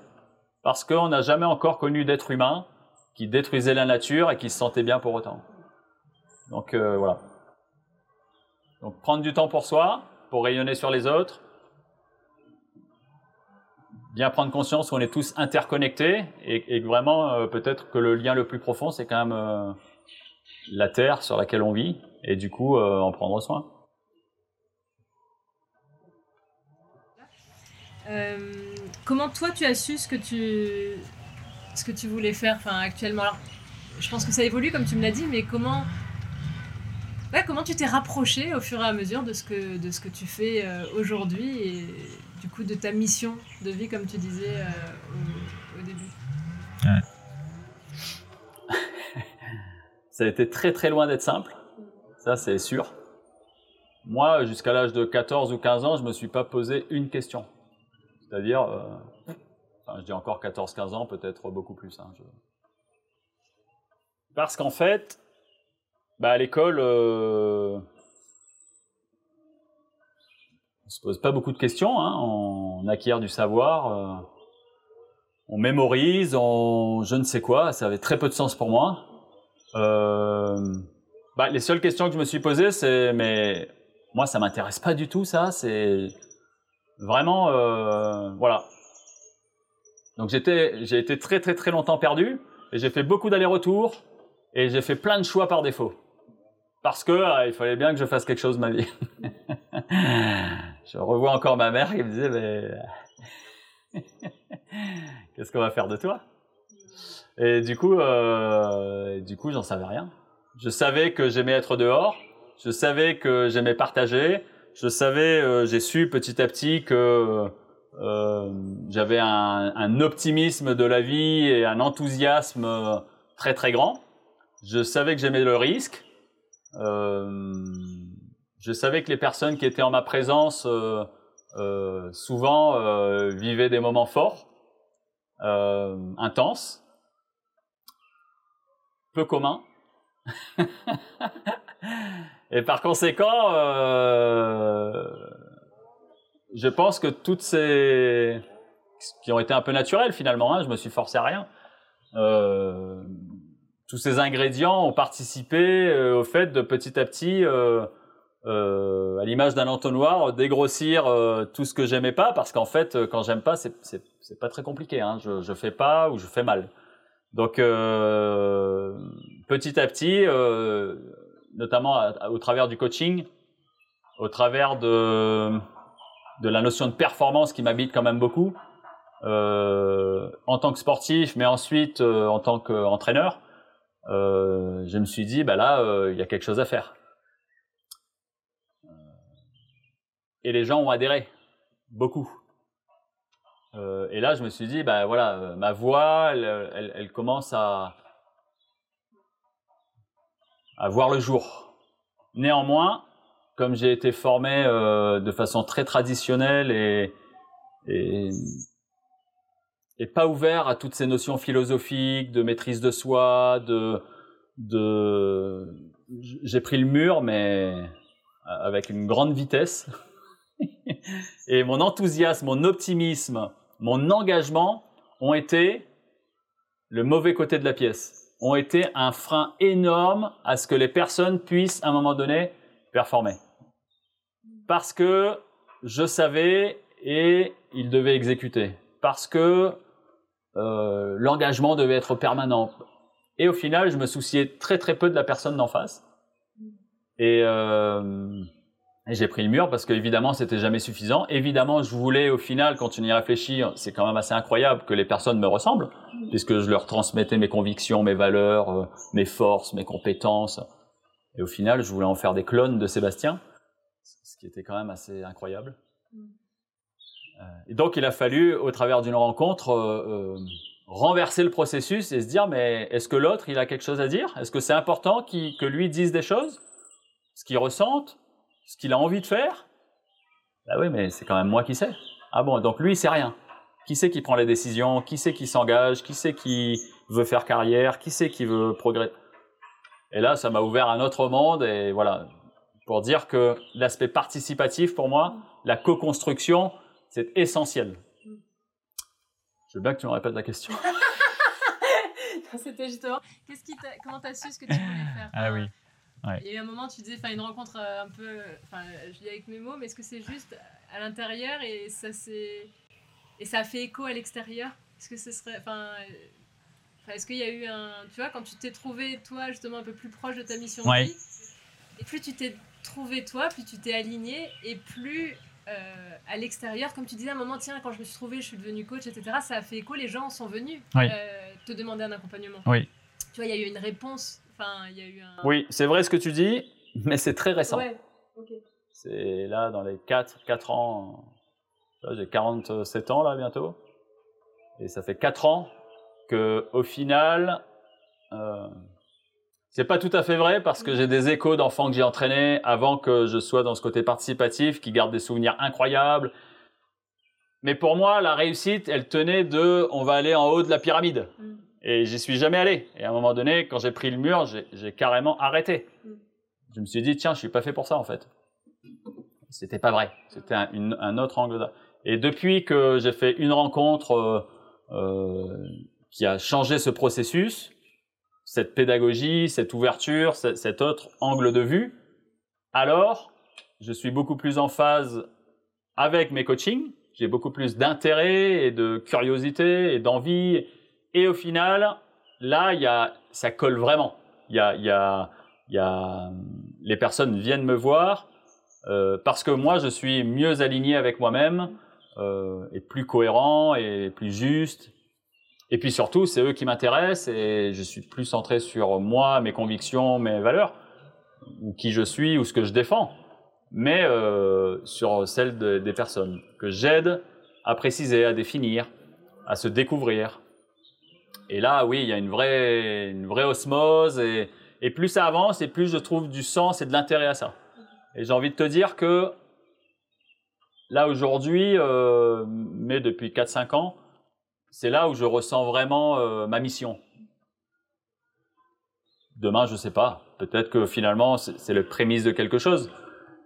Speaker 1: Parce qu'on n'a jamais encore connu d'être humain qui détruisait la nature et qui se sentait bien pour autant. Donc voilà. Donc prendre du temps pour soi, pour rayonner sur les autres, bien prendre conscience qu'on est tous interconnectés et, et vraiment euh, peut-être que le lien le plus profond c'est quand même euh, la terre sur laquelle on vit et du coup euh, en prendre soin.
Speaker 2: Comment toi tu as su ce que tu, ce que tu voulais faire actuellement? Alors, Je pense que ça évolue comme tu me l'as dit, mais comment, comment tu t'es rapproché au fur et à mesure de ce que, de ce que tu fais aujourd'hui du coup de ta mission de vie comme tu disais euh, au, début
Speaker 1: Ça a été très très loin d'être simple, ça c'est sûr. Moi, jusqu'à l'âge de 14 ou 15 ans, je ne me suis pas posé une question. C'est-à-dire, euh, je dis encore 14-15 ans, peut-être beaucoup plus. hein, Parce qu'en fait, bah, à l'école, euh, se pose pas beaucoup de questions, hein, on acquiert du savoir, euh, on mémorise, on je ne sais quoi, ça avait très peu de sens pour moi. Euh, bah, les seules questions que je me suis posées, c'est mais moi ça m'intéresse pas du tout ça, c'est vraiment euh, voilà. Donc j'étais j'ai été très très très longtemps perdu et j'ai fait beaucoup d'allers-retours et j'ai fait plein de choix par défaut parce que il fallait bien que je fasse quelque chose de ma vie. je revois encore ma mère qui me disait mais qu'est-ce qu'on va faire de toi? Et du coup euh, du coup j'en savais rien. Je savais que j'aimais être dehors, je savais que j'aimais partager, je savais, euh, j'ai su petit à petit que euh, j'avais un, optimisme de la vie et un enthousiasme très très grand. Je savais que j'aimais le risque. Je savais que les personnes qui étaient en ma présence euh, euh, souvent euh, vivaient des moments forts, euh, intenses, peu communs. Et par conséquent, euh, je pense que toutes ces qui ont été un peu naturelles finalement, hein, je me suis forcé à rien. Euh, tous ces ingrédients ont participé au fait de petit à petit, euh, euh, à l'image d'un entonnoir, dégrossir euh, tout ce que j'aimais pas, parce qu'en fait, euh, quand j'aime pas, c'est c'est pas très compliqué. Hein, je je fais pas ou je fais mal. Donc euh, petit à petit, euh, notamment au travers du coaching, au travers de, de la notion de performance qui m'habite quand même beaucoup, euh, en tant que sportif, mais ensuite en tant qu'entraîneur, je me suis dit, bah là, il y a quelque chose à faire. Et les gens ont adhéré, beaucoup. Euh, et là, je me suis dit, bah voilà, euh, ma voix, elle, elle- elle commence à, à voir le jour. Néanmoins, comme j'ai été formé euh, de façon très traditionnelle et, et, et pas ouvert à toutes ces notions philosophiques, de maîtrise de soi, de, de j'ai pris le mur, mais avec une grande vitesse. Et mon enthousiasme, mon optimisme, mon engagement ont été le mauvais côté de la pièce, ont été un frein énorme à ce que les personnes puissent à un moment donné performer. Parce que je savais et ils devaient exécuter. Parce que euh, l'engagement devait être permanent. Et au final, je me souciais très très peu de la personne d'en face. Et, euh, et j'ai pris le mur parce qu'évidemment, c'était jamais suffisant. Évidemment, je voulais au final, quand on y réfléchit, c'est quand même assez incroyable que les personnes me ressemblent, puisque je leur transmettais mes convictions, mes valeurs, euh, mes forces, mes compétences. Et au final, je voulais en faire des clones de Sébastien, ce qui était quand même assez incroyable. Euh, Et donc, il a fallu, au travers d'une rencontre, euh, renverser le processus et se dire, mais est-ce que l'autre, il a quelque chose à dire? Est-ce que c'est important que lui dise des choses? Ce qu'il ressente? Ce qu'il a envie de faire Bah oui, mais c'est quand même moi qui sais. Ah bon, donc lui, il sait rien. Qui c'est qui prend les décisions? Qui c'est qui s'engage? Qui c'est qui veut faire carrière? Qui c'est qui veut progresser Et là, ça m'a ouvert un autre monde et voilà, pour dire que l'aspect participatif, pour moi, la co-construction, c'est essentiel. Je veux bien que tu me répètes la question.
Speaker 2: C'était justement. Qu'est-ce qui t'a- comment t'as su ce que tu voulais faire?
Speaker 3: Ah oui. Ouais.
Speaker 2: Il y a eu un moment, tu disais, enfin, une rencontre euh, un peu. Enfin, je dis avec mes mots, mais est-ce que c'est juste à l'intérieur et ça s'est. Et ça a fait écho à l'extérieur? Est-ce que ce serait. Enfin. enfin, est-ce qu'il y a eu un. Tu vois, quand tu t'es trouvé, toi, justement, un peu plus proche de ta mission
Speaker 3: Ouais.
Speaker 2: de vie, et plus tu t'es trouvé, toi, plus tu t'es aligné, et plus. euh, à l'extérieur, comme tu disais à un moment, tiens, quand je me suis trouvé, je suis devenu coach, etc. Ça a fait écho, les gens sont venus
Speaker 3: Oui.
Speaker 2: euh, te demander un accompagnement.
Speaker 3: Oui.
Speaker 2: Tu vois, il y a eu une réponse. Enfin, il y a eu un.
Speaker 1: Oui, c'est vrai ce que tu dis, mais c'est très récent.
Speaker 2: Ouais.
Speaker 1: C'est là, dans les 4, 4 ans, j'ai 47 ans là bientôt, et ça fait 4 ans que au final, euh, c'est pas tout à fait vrai parce que j'ai des échos d'enfants que j'ai entraînés avant que je sois dans ce côté participatif, qui gardent des souvenirs incroyables. Mais pour moi, la réussite, elle tenait de, on va aller en haut de la pyramide.
Speaker 2: Mm.
Speaker 1: Et j'y suis jamais allé. Et à un moment donné, quand j'ai pris le mur, j'ai- carrément arrêté.
Speaker 2: Mm.
Speaker 1: Je me suis dit, tiens, je suis pas fait pour ça en fait. C'était pas vrai. C'était un, un autre angle. Et depuis que j'ai fait une rencontre euh, euh, qui a changé ce processus, cette pédagogie, cette ouverture, ce- cet autre angle de vue, alors je suis beaucoup plus en phase avec mes coachings. J'ai beaucoup plus d'intérêt et de curiosité et d'envie. Et au final, là, y a, ça colle vraiment. Y a, y a, y a, les personnes viennent me voir euh, parce que moi, je suis mieux aligné avec moi-même euh, et plus cohérent et plus juste. Et puis surtout, c'est eux qui m'intéressent et je suis plus centré sur moi, mes convictions, mes valeurs, ou qui je suis ou ce que je défends, mais euh, sur celles de- des personnes que j'aide à préciser, à définir, à se découvrir. Et là, oui, il y a une vraie, une vraie osmose et, et plus ça avance et plus je trouve du sens et de l'intérêt à ça. Et j'ai envie de te dire que là aujourd'hui, euh, mais depuis 4-5 ans, c'est là où je ressens vraiment euh, ma mission. Demain, je sais pas. Peut-être que finalement, c'est le prémisse de quelque chose.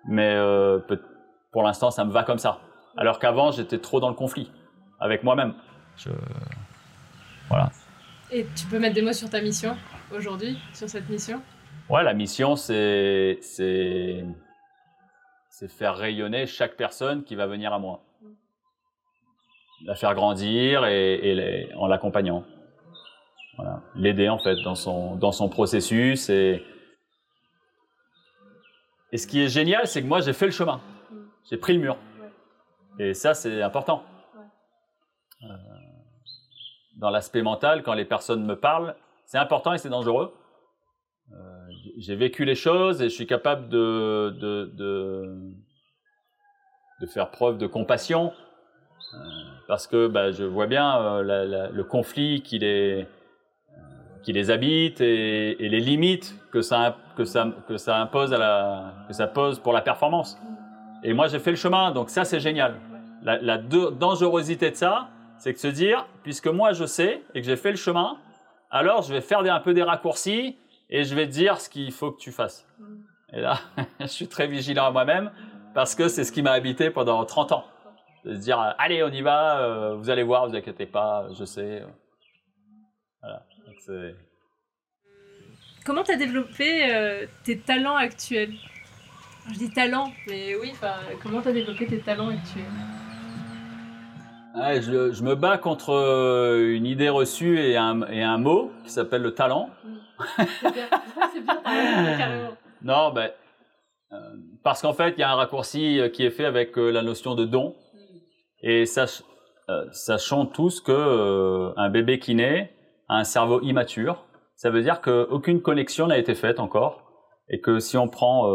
Speaker 1: Mais euh, pour l'instant, ça me va comme ça. Alors qu'avant, j'étais trop dans le conflit avec moi-même.
Speaker 3: Je...
Speaker 2: Et tu peux mettre des mots sur ta mission aujourd'hui, sur cette mission?
Speaker 1: Ouais, la mission, c'est faire rayonner chaque personne qui va venir à moi, la faire grandir et, et les- en l'accompagnant, voilà, l'aider en fait dans son dans son processus et et ce qui est génial, c'est que moi j'ai fait le chemin, j'ai pris le mur. Et ça c'est important. Dans l'aspect mental, quand les personnes me parlent, c'est important et c'est dangereux. Euh, j'ai vécu les choses et je suis capable de, de, de, de faire preuve de compassion euh, parce que bah, je vois bien euh, le conflit qui les, qui les habite et, les limites que ça, que, ça, que ça impose à la, que ça pose pour la performance. Et moi, j'ai fait le chemin, donc ça, c'est génial. La dangerosité de ça, c'est que se dire, puisque moi je sais et que j'ai fait le chemin, alors je vais faire un peu des raccourcis et je vais te dire ce qu'il faut que tu fasses. Et là, je suis très vigilant à moi-même parce que c'est ce qui m'a habité pendant 30 ans. De se dire, allez, on y va, euh, vous allez voir, vous inquiétez pas, je sais. Voilà.
Speaker 2: Comment tu as développé euh, tes talents actuels? Je dis talents, mais oui, comment tu as développé tes talents actuels?
Speaker 1: Je, je, me bats contre euh, une idée reçue et un, et un mot qui s'appelle le talent.
Speaker 2: C'est bien, c'est bien, carrément.
Speaker 1: Non, ben, euh, parce qu'en fait, il y a un raccourci euh, qui est fait avec euh, la notion de don. Mm. Et sach, euh, sachons tous que un bébé qui naît a un cerveau immature. Ça veut dire qu'aucune connexion n'a été faite encore. Et que si on prend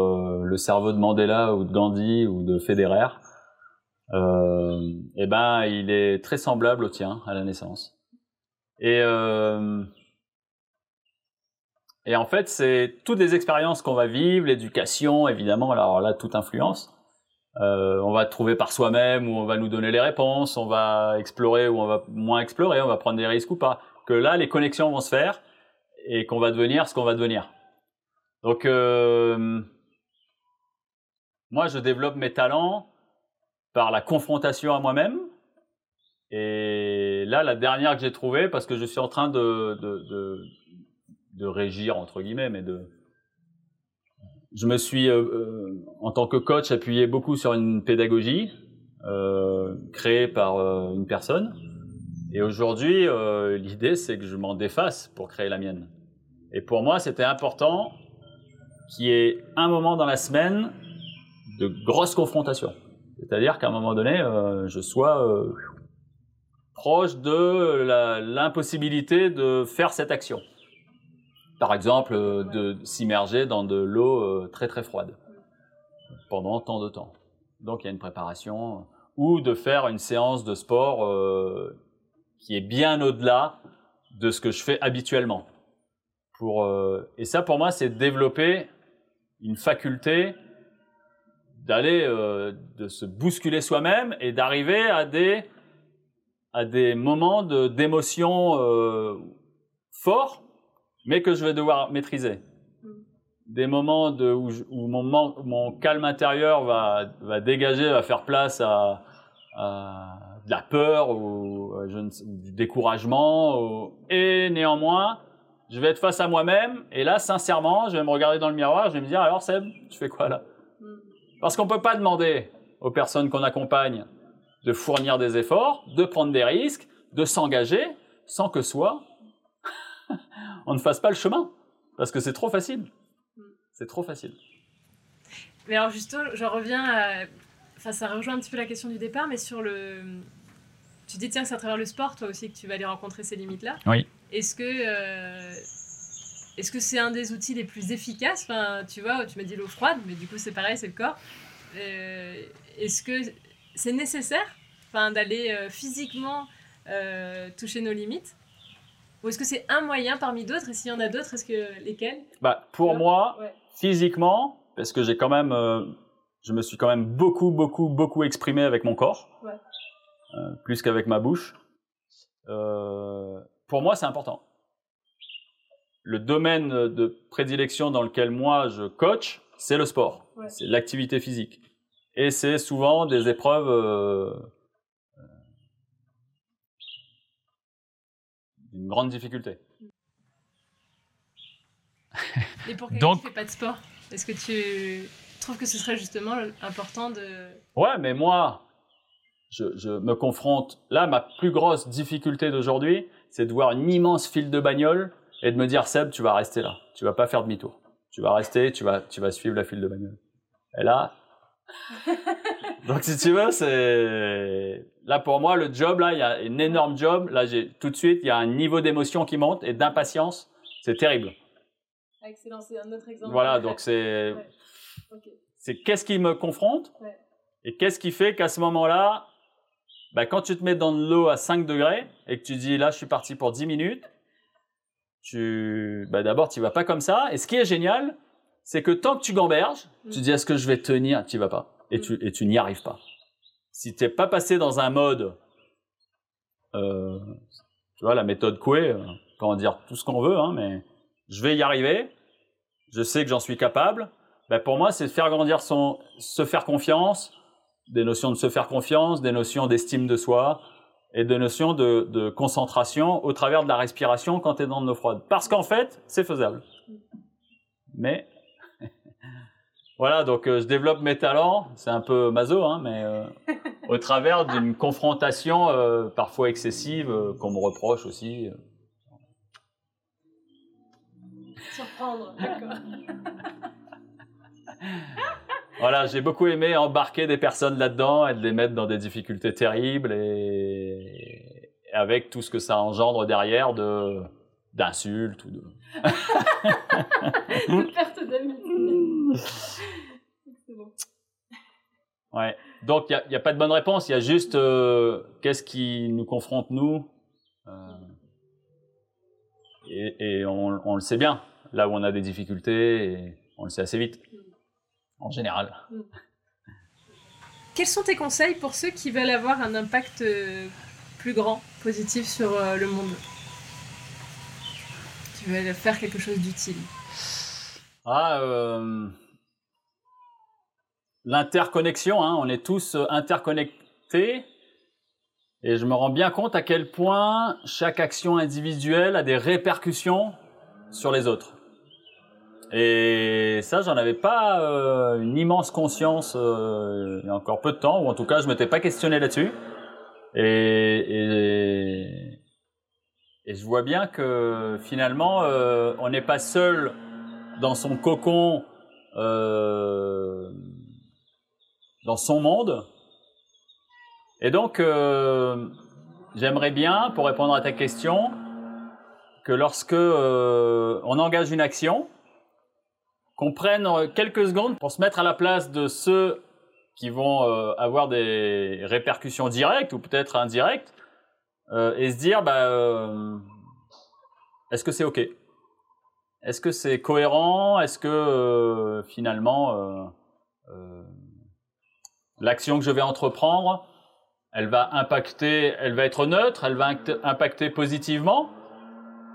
Speaker 1: le cerveau de Mandela ou de Gandhi ou de Federer, eh ben, il est très semblable au tien à la naissance. Et, euh, et en fait, c'est toutes les expériences qu'on va vivre, l'éducation, évidemment, alors là, toute influence. Euh, on va trouver par soi-même ou on va nous donner les réponses, on va explorer ou on va moins explorer, on va prendre des risques ou pas. Que là, les connexions vont se faire et qu'on va devenir ce qu'on va devenir. Donc, euh, moi, je développe mes talents par la confrontation à moi-même. Et là, la dernière que j'ai trouvée, parce que je suis en train de, régir, entre guillemets, mais de... Je me suis, euh, euh, en tant que coach, appuyé beaucoup sur une pédagogie euh, créée par une personne. Et aujourd'hui, l'idée, c'est que je m'en défasse pour créer la mienne. Et pour moi, c'était important qu'il y ait un moment dans la semaine de grosse confrontation. C'est-à-dire qu'à un moment donné, euh, je sois euh, proche de l'impossibilité de faire cette action. Par exemple, euh, de s'immerger dans de l'eau très très froide pendant tant de temps. Donc il y a une préparation. Ou de faire une séance de sport qui est bien au-delà de ce que je fais habituellement. Et ça, pour moi, c'est développer une faculté d'aller euh, de se bousculer soi-même et d'arriver à des à des moments de d'émotion euh, forts mais que je vais devoir maîtriser. Des moments de où, je, où mon, mon calme intérieur va va dégager va faire place à, à de la peur ou, je ne, ou du découragement ou, et néanmoins je vais être face à moi-même et là sincèrement je vais me regarder dans le miroir je vais me dire alors Seb tu fais quoi là? Parce qu'on ne peut pas demander aux personnes qu'on accompagne de fournir des efforts, de prendre des risques, de s'engager, sans que soit on ne fasse pas le chemin. Parce que c'est trop facile. C'est trop facile.
Speaker 2: Mais alors justement, je reviens à... Enfin, ça rejoint un petit peu la question du départ, mais sur le... Tu dis, tiens, c'est à travers le sport, toi aussi, que tu vas aller rencontrer ces limites-là.
Speaker 1: Oui.
Speaker 2: Est-ce que... Euh... Est-ce que c'est un des outils les plus efficaces? Enfin, Tu vois, tu m'as dit l'eau froide, mais du coup c'est pareil, c'est le corps. Euh, Est-ce que c'est nécessaire? Enfin, d'aller euh, physiquement euh, toucher nos limites? Ou est-ce que c'est un moyen parmi d'autres? Et s'il y en a d'autres, est-ce que lesquels?
Speaker 1: Bah, Pour moi, ouais. physiquement, parce que j'ai quand même, euh, je me suis quand même beaucoup, beaucoup, beaucoup exprimé avec mon corps,
Speaker 2: ouais.
Speaker 1: Euh, plus qu'avec ma bouche. Euh, pour moi, c'est important le domaine de prédilection dans lequel moi je coach, c'est le sport,
Speaker 2: ouais.
Speaker 1: c'est l'activité physique. Et c'est souvent des épreuves euh, d'une grande difficulté.
Speaker 2: Et pour quelqu'un Donc... qui ne fait pas de sport, est-ce que tu trouves que ce serait justement important de...
Speaker 1: Ouais, mais moi, je, je me confronte... Là, ma plus grosse difficulté d'aujourd'hui, c'est de voir une immense file de bagnoles et de me dire Seb, tu vas rester là, tu vas pas faire demi-tour, tu vas rester, tu vas, tu vas suivre la file de bagnole. Et là, Donc si tu veux, c'est là pour moi le job là, il y a un énorme job. Là, j'ai tout de suite, il y a un niveau d'émotion qui monte et d'impatience. C'est terrible.
Speaker 2: Excellent, c'est un autre exemple.
Speaker 1: Voilà, donc c'est c'est qu'est-ce qui me confronte et qu'est-ce qui fait qu'à ce moment-là, bah, quand tu te mets dans de l'eau à 5 degrés et que tu dis là, je suis parti pour 10 minutes, tu, bah, d'abord, tu vas pas comme ça. Et ce qui est génial, c'est que tant que tu gamberges, tu dis est-ce que je vais tenir, tu vas pas. Et tu, et tu n'y arrives pas. Si tu n'es pas passé dans un mode, euh, tu vois, la méthode Coué, euh, comment dire tout ce qu'on veut, hein, mais je vais y arriver, je sais que j'en suis capable. Ben pour moi, c'est de faire grandir son, se faire confiance, des notions de se faire confiance, des notions d'estime de soi et des notions de, de, concentration au travers de la respiration quand tu es dans de l'eau froide. Parce qu'en fait, c'est faisable. Mais voilà, donc euh, je développe mes talents, c'est un peu maso, hein, mais euh, au travers d'une confrontation euh, parfois excessive qu'on me reproche aussi.
Speaker 2: Surprendre, d'accord.
Speaker 1: voilà, j'ai beaucoup aimé embarquer des personnes là-dedans et de les mettre dans des difficultés terribles et, et avec tout ce que ça engendre derrière de d'insultes ou de
Speaker 2: de perte d'amitié.
Speaker 1: Ouais. Donc il n'y a, a, pas de bonne réponse, il y a juste euh, qu'est-ce qui nous confronte nous. Euh, et, et on, on, le sait bien, là où on a des difficultés, et on le sait assez vite, en général.
Speaker 2: Quels sont tes conseils pour ceux qui veulent avoir un impact euh, plus grand, positif sur euh, le monde? Qui veulent faire quelque chose d'utile
Speaker 1: Ah, euh, l'interconnexion, hein, on est tous interconnectés. Et je me rends bien compte à quel point chaque action individuelle a des répercussions sur les autres. Et ça, j'en avais pas euh, une immense conscience euh, il y a encore peu de temps, ou en tout cas, je m'étais pas questionné là-dessus. Et, je vois bien que finalement, euh, on n'est pas seul dans son cocon, dans son monde. Et donc, j'aimerais bien, pour répondre à ta question, que lorsque on engage une action, qu'on prenne quelques secondes pour se mettre à la place de ceux qui vont euh, avoir des répercussions directes ou peut-être indirectes euh, et se dire bah, euh, est-ce que c'est ok? Est-ce que c'est cohérent? Est-ce que finalement l'action que je vais entreprendre elle va impacter, elle va être neutre, elle va impacter positivement?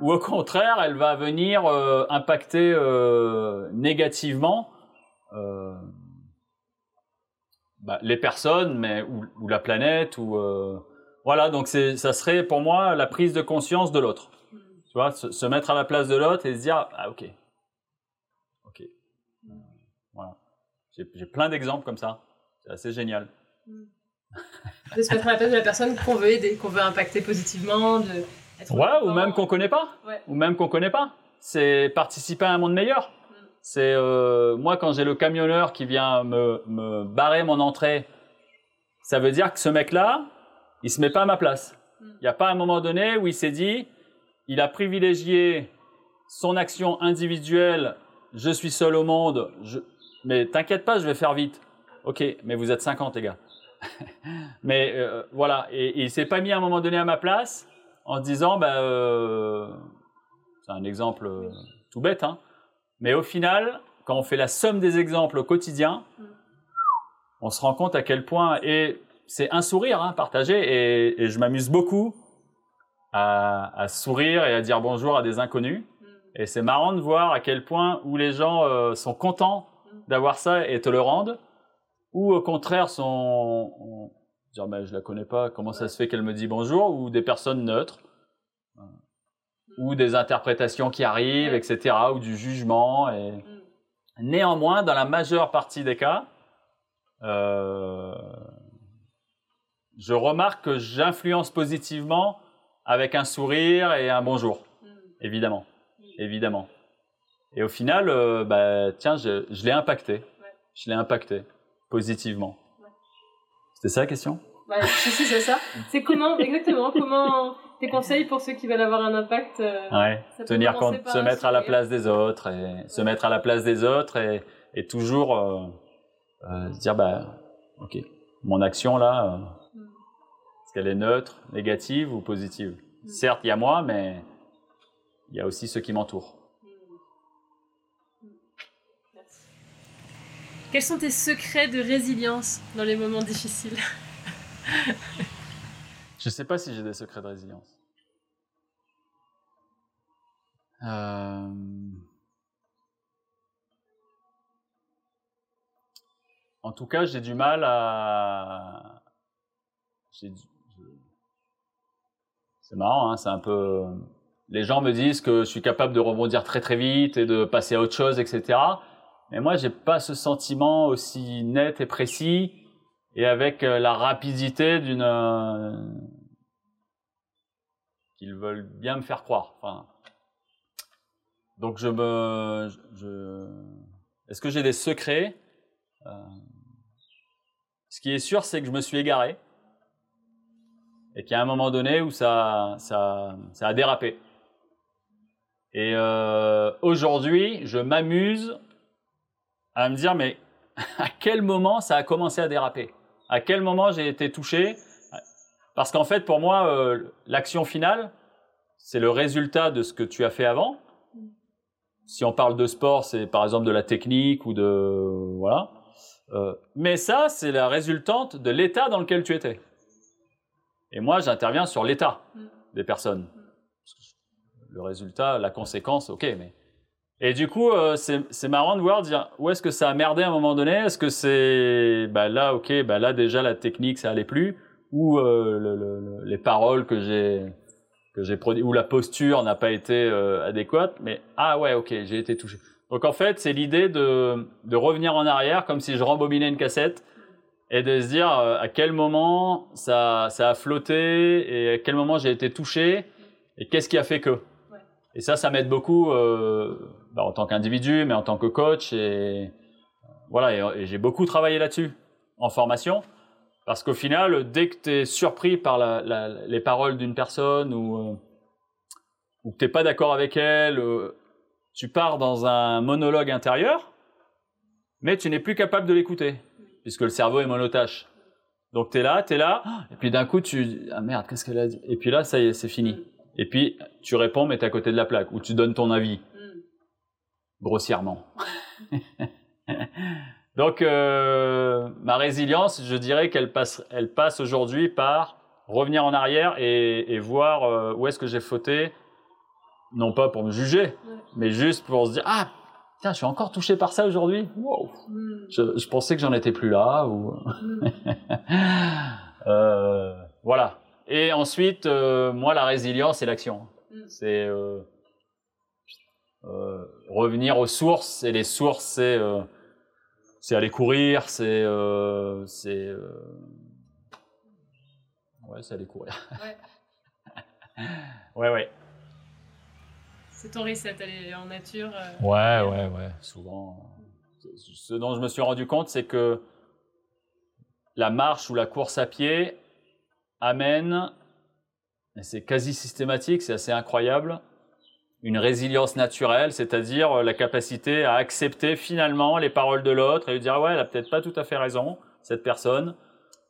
Speaker 1: Ou au contraire, elle va venir euh, impacter euh, négativement euh, bah, les personnes, mais ou, ou la planète, ou euh, voilà. Donc c'est, ça serait pour moi la prise de conscience de l'autre. Tu vois, se, se, mettre à la place de l'autre et se dire ah ok, ok, voilà. J'ai, j'ai plein d'exemples comme ça. C'est assez génial.
Speaker 2: de se mettre à la place de la personne qu'on veut aider, qu'on veut impacter positivement. De
Speaker 1: Ouais, ou même qu'on connaît pas.
Speaker 2: Ouais.
Speaker 1: Ou même qu'on connaît pas. C'est participer à un monde meilleur. Mm. C'est euh, moi quand j'ai le camionneur qui vient me, me barrer mon entrée, ça veut dire que ce mec-là, il se met pas à ma place. Il mm. n'y a pas un moment donné où il s'est dit, il a privilégié son action individuelle. Je suis seul au monde. Je... Mais t'inquiète pas, je vais faire vite. Ok, mais vous êtes 50 les gars. mais euh, voilà, et, et il s'est pas mis à un moment donné à ma place en disant, bah, euh, c'est un exemple euh, tout bête, hein, mais au final, quand on fait la somme des exemples au quotidien, on se rend compte à quel point, et c'est un sourire hein, partagé, et, et je m'amuse beaucoup à, à, sourire et à dire bonjour à des inconnus. Et c'est marrant de voir à quel point où les gens euh, sont contents d'avoir ça et te le rendent, ou au contraire sont, dire ben, je la connais pas, comment ça se fait qu'elle me dit bonjour, ou des personnes neutres, euh, ou des interprétations qui arrivent, etc., ou du jugement. Et... Néanmoins, dans la majeure partie des cas, euh, je remarque que j'influence positivement avec un sourire et un bonjour, évidemment, évidemment. Et au final, euh, bah, tiens, je, je l'ai impacté, je l'ai impacté positivement. C'est ça la question?
Speaker 2: Ouais, si, si, c'est ça. C'est comment, exactement, comment tes conseils pour ceux qui veulent avoir un impact euh,
Speaker 1: Ouais, tenir compte, se mettre à la place des autres et se mettre à la place des autres et, et toujours euh, euh, se dire bah ok mon action là
Speaker 2: Mm.
Speaker 1: est-ce qu'elle est neutre, négative ou positive?
Speaker 2: Mm.
Speaker 1: Certes il y a moi mais il y a aussi ceux qui m'entourent.
Speaker 2: Quels sont tes secrets de résilience dans les moments difficiles
Speaker 1: Je sais pas si j'ai des secrets de résilience. Euh, En tout cas, j'ai du mal à. C'est marrant, hein, c'est un peu. Les gens me disent que je suis capable de rebondir très très vite et de passer à autre chose, etc. Mais moi, j'ai pas ce sentiment aussi net et précis et avec euh, la rapidité d'une euh, qu'ils veulent bien me faire croire. Enfin, donc je me, je, est-ce que j'ai des secrets? Euh, Ce qui est sûr, c'est que je me suis égaré et qu'il y a un moment donné où ça, ça, ça a dérapé. Et euh, aujourd'hui, je m'amuse à me dire, mais à quel moment ça a commencé à déraper? À quel moment j'ai été touché? Parce qu'en fait, pour moi, euh, l'action finale, c'est le résultat de ce que tu as fait avant. Si on parle de sport, c'est par exemple de la technique ou de voilà. Euh, mais ça, c'est la résultante de l'état dans lequel tu étais. Et moi, j'interviens sur l'état
Speaker 2: Mm.
Speaker 1: des personnes. Le résultat, la conséquence, ok, mais et du coup, euh, c'est c'est marrant de voir dire où est-ce que ça a merdé à un moment donné? Est-ce que c'est bah là, ok, bah là déjà la technique ça allait plus, ou euh, le- le- le- les paroles que j'ai que j'ai produit, ou la posture n'a pas été euh, adéquate? Mais ah ouais, ok, j'ai été touché. Donc en fait, c'est l'idée de de revenir en arrière comme si je rembobinais une cassette et de se dire euh, à quel moment ça ça a flotté et à quel moment j'ai été touché et qu'est-ce qui a fait que? Et ça, ça m'aide beaucoup euh, bah, en tant qu'individu, mais en tant que coach. Et voilà, et, et j'ai beaucoup travaillé là-dessus en formation. Parce qu'au final, dès que tu es surpris par les paroles d'une personne ou, euh, que tu n'es pas d'accord avec elle, euh, tu pars dans un monologue intérieur, mais tu n'es plus capable de l'écouter, puisque le cerveau est monotâche. Donc tu es là, tu es là, et puis d'un coup, tu ah merde, qu'est-ce qu'elle a dit? Et puis là, ça y est, c'est fini. Et puis, tu réponds, mais tu es à côté de la plaque, ou tu donnes ton avis. Grossièrement. Donc, euh, ma résilience, je dirais qu'elle passe, elle passe aujourd'hui par revenir en arrière et, et voir euh, où est-ce que j'ai fauté, non pas pour me juger,
Speaker 2: Ouais.
Speaker 1: mais juste pour se dire Ah, tiens, je suis encore touché par ça aujourd'hui. Wow.
Speaker 2: Mm.
Speaker 1: Je, je pensais que j'en étais plus là. Ou...
Speaker 2: Mm.
Speaker 1: Euh, voilà. Et ensuite, moi, la résilience, c'est l'action.
Speaker 2: Mm.
Speaker 1: C'est revenir aux sources. Et les sources, c'est euh, c'est aller courir, c'est euh, c'est euh, ouais, c'est aller courir.
Speaker 2: Ouais.
Speaker 1: ouais, ouais.
Speaker 2: C'est ton reset, aller en nature. euh,
Speaker 1: Ouais, ouais, ouais. Souvent, ce dont je me suis rendu compte, c'est que la marche ou la course à pied amène, et c'est quasi systématique, c'est assez incroyable, une résilience naturelle, c'est-à-dire la capacité à accepter finalement les paroles de l'autre et lui dire ouais, elle a peut-être pas tout à fait raison, cette personne,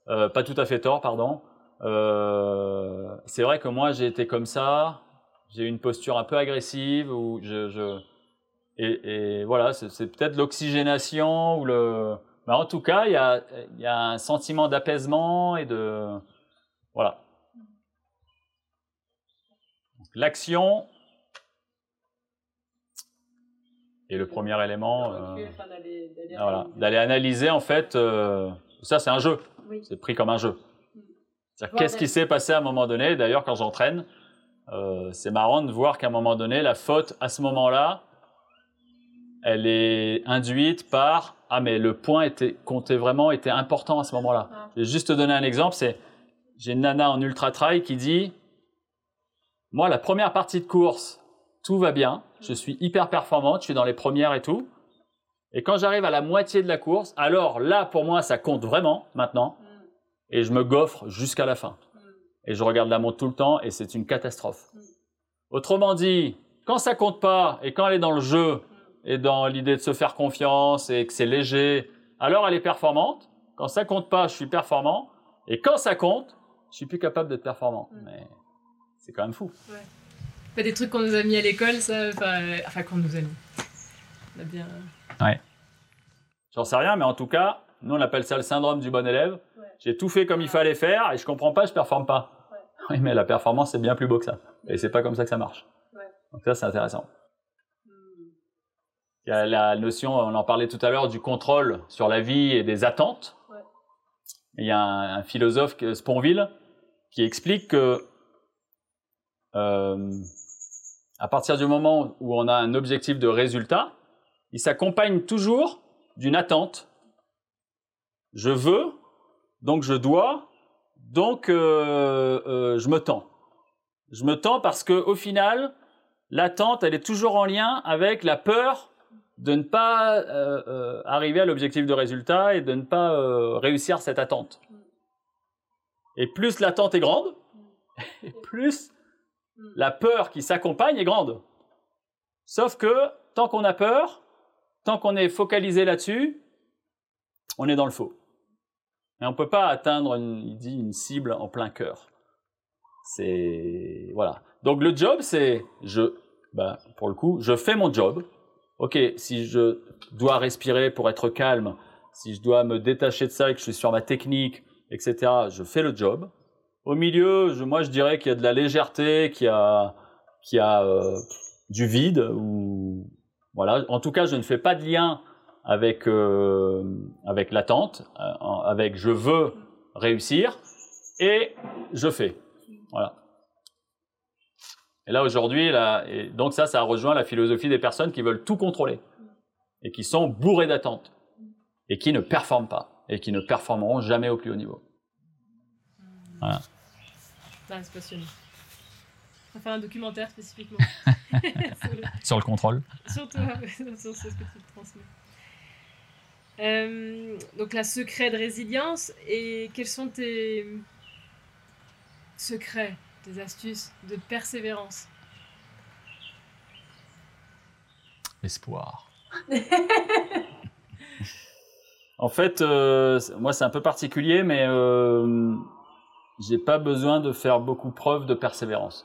Speaker 1: euh, pas tout à fait tort, pardon. Euh, c'est vrai que moi j'ai été comme ça, j'ai eu une posture un peu agressive où je, et, voilà, c'est peut-être l'oxygénation ou le. Mais en tout cas, il y a, y a un sentiment d'apaisement et de voilà. L'action est le premier élément. euh,
Speaker 2: enfin, d'aller-
Speaker 1: voilà, analyser en fait. euh, ça, c'est un jeu.
Speaker 2: Oui.
Speaker 1: C'est pris comme un jeu.
Speaker 2: Mm.
Speaker 1: Qu'est-ce
Speaker 2: la-
Speaker 1: qui s'est passé à un moment donné D'ailleurs, quand j'entraîne, euh, c'est marrant de voir qu'à un moment donné, la faute à ce moment-là, elle est induite par ah mais le point était comptait vraiment était important à ce moment-là.
Speaker 2: Ah.
Speaker 1: Je vais juste te donner un exemple. C'est j'ai une nana en ultra trail qui dit moi la première partie de course tout va bien, je suis hyper performante, je suis dans les premières et tout. Et quand j'arrive à la moitié de la course, alors là pour moi ça compte vraiment maintenant.
Speaker 2: Mm.
Speaker 1: et je me goffre jusqu'à la fin. Et je regarde la montre tout le temps et c'est une catastrophe. Autrement dit, quand ça compte pas et quand elle est dans le jeu et dans l'idée de se faire confiance et que c'est léger, alors elle est performante. Quand ça compte pas, je suis performant. Et quand ça compte, je suis plus capable d'être performant. Mais c'est quand même fou.
Speaker 2: Pas des trucs qu'on nous a mis à l'école, ça, enfin, euh, enfin qu'on nous a mis. On a bien.
Speaker 1: Ouais. J'en sais rien, mais en tout cas, nous on appelle ça le syndrome du bon élève. J'ai tout fait comme il fallait faire et je comprends pas, je performe pas. Oui, mais la performance c'est bien plus beau que ça. Et c'est pas comme ça que ça marche. Donc ça c'est intéressant. Il y a la notion, on en parlait tout à l'heure, du contrôle sur la vie et des attentes. Il y a un, un philosophe, Sponville, qui explique que euh, à partir du moment où on a un objectif de résultat, il s'accompagne toujours d'une attente. Je veux, donc je dois, donc euh, euh, je me tends. Je me tends parce que au final, l'attente, elle est toujours en lien avec la peur de ne pas arriver à l'objectif de résultat et de ne pas réussir cette attente. Et plus l'attente est grande, et plus. La peur qui s'accompagne est grande. Sauf que tant qu'on a peur, tant qu'on est focalisé là-dessus, on est dans le faux. Et on ne peut pas atteindre, une, il dit, une cible en plein cœur. C'est voilà. Donc le job, c'est je, bah, pour le coup, je fais mon job. Ok, si je dois respirer pour être calme, si je dois me détacher de ça et que je suis sur ma technique, etc., je fais le job. Au milieu, moi je dirais qu'il y a de la légèreté, qu'il y a, euh, du vide. Ou voilà. En tout cas, je ne fais pas de lien avec euh, avec l'attente, euh, avec je veux réussir et je fais. Voilà. Et là aujourd'hui, donc ça, ça rejoint la philosophie des personnes qui veulent tout contrôler et qui sont bourrées d'attentes et qui ne performent pas et qui ne performeront jamais au plus haut niveau. Voilà.
Speaker 2: Ah, c'est passionnant. On va faire un documentaire spécifiquement.
Speaker 1: sur, le... contrôle.
Speaker 2: Surtout sur ce que tu transmets. Euh, donc la secret de résilience et quels sont tes secrets, tes astuces de persévérance?
Speaker 1: Espoir. en fait, euh, moi c'est un peu particulier, mais euh, j'ai pas besoin de faire beaucoup preuve de persévérance.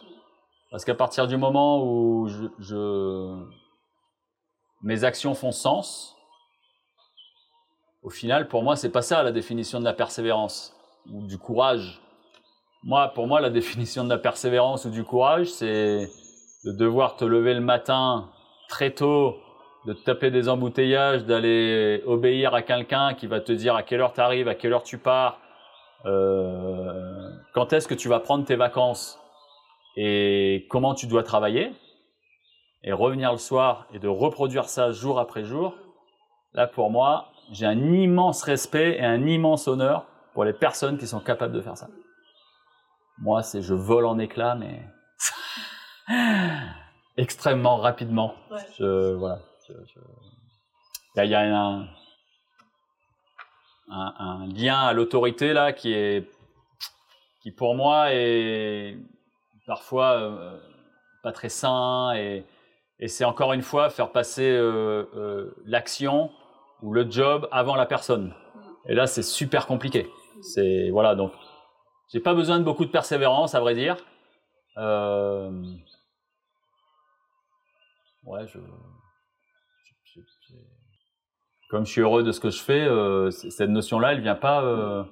Speaker 1: Parce qu'à partir du moment où je, mes actions font sens, au final, pour moi, c'est pas ça la définition de la persévérance ou du courage. Moi, pour moi, la définition de la persévérance ou du courage, c'est de devoir te lever le matin très tôt, de te taper des embouteillages, d'aller obéir à quelqu'un qui va te dire à quelle heure tu arrives, à quelle heure tu pars, euh, quand est-ce que tu vas prendre tes vacances et comment tu dois travailler, et revenir le soir et de reproduire ça jour après jour, là pour moi, j'ai un immense respect et un immense honneur pour les personnes qui sont capables de faire ça. Moi, c'est je vole en éclats, mais extrêmement rapidement. Je, voilà. Il y a, un, un, lien à l'autorité là qui est qui pour moi est parfois euh, pas très sain et, c'est encore une fois faire passer euh, euh, l'action ou le job avant la personne. Et là c'est super compliqué. C'est voilà donc j'ai pas besoin de beaucoup de persévérance à vrai dire. ouais je comme je suis heureux de ce que je fais, cette notion-là, elle vient pas.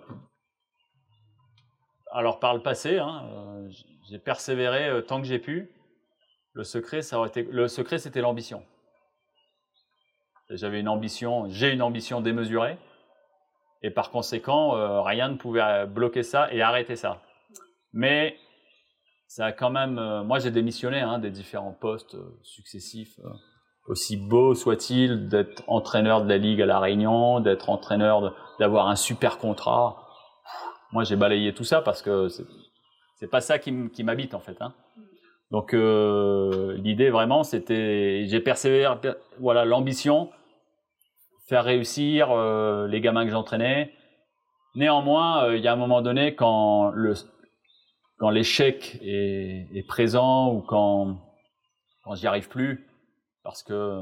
Speaker 1: Euh, alors par le passé, hein, euh, j'ai persévéré tant que j'ai pu. Le secret, ça aurait été. Le secret, c'était l'ambition. J'avais une ambition, j'ai une ambition démesurée, et par conséquent, rien ne pouvait bloquer ça et arrêter ça. Mais ça a quand même. moi, j'ai démissionné hein, des différents postes successifs aussi beau soit-il d'être entraîneur de la ligue à la Réunion, d'être entraîneur, d'avoir un super contrat. Moi, j'ai balayé tout ça parce que c'est pas ça qui m'habite en fait. Hein. Donc euh, l'idée vraiment, c'était, j'ai persévéré, voilà, l'ambition, faire réussir euh, les gamins que j'entraînais. Néanmoins, euh, il y a un moment donné quand le quand l'échec est, est présent ou quand quand j'y arrive plus parce que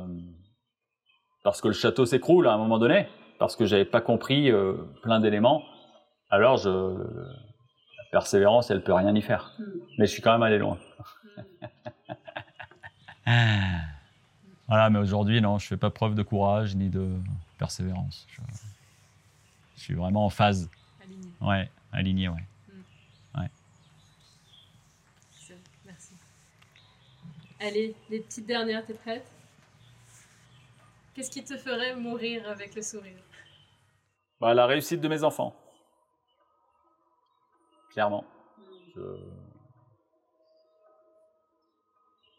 Speaker 1: parce que le château s'écroule à un moment donné parce que j'avais pas compris euh, plein d'éléments, alors je la persévérance, elle peut rien y faire. Mais je suis quand même allé loin. voilà, mais aujourd'hui, non, je fais pas preuve de courage ni de persévérance. Je, je suis vraiment en phase.
Speaker 2: Aligné.
Speaker 1: Ouais, aligné, ouais.
Speaker 2: C'est- Merci. Allez, les petites dernières, t'es prête? Qu'est-ce qui te ferait mourir avec le sourire?
Speaker 1: Bah, la réussite de mes enfants. Clairement.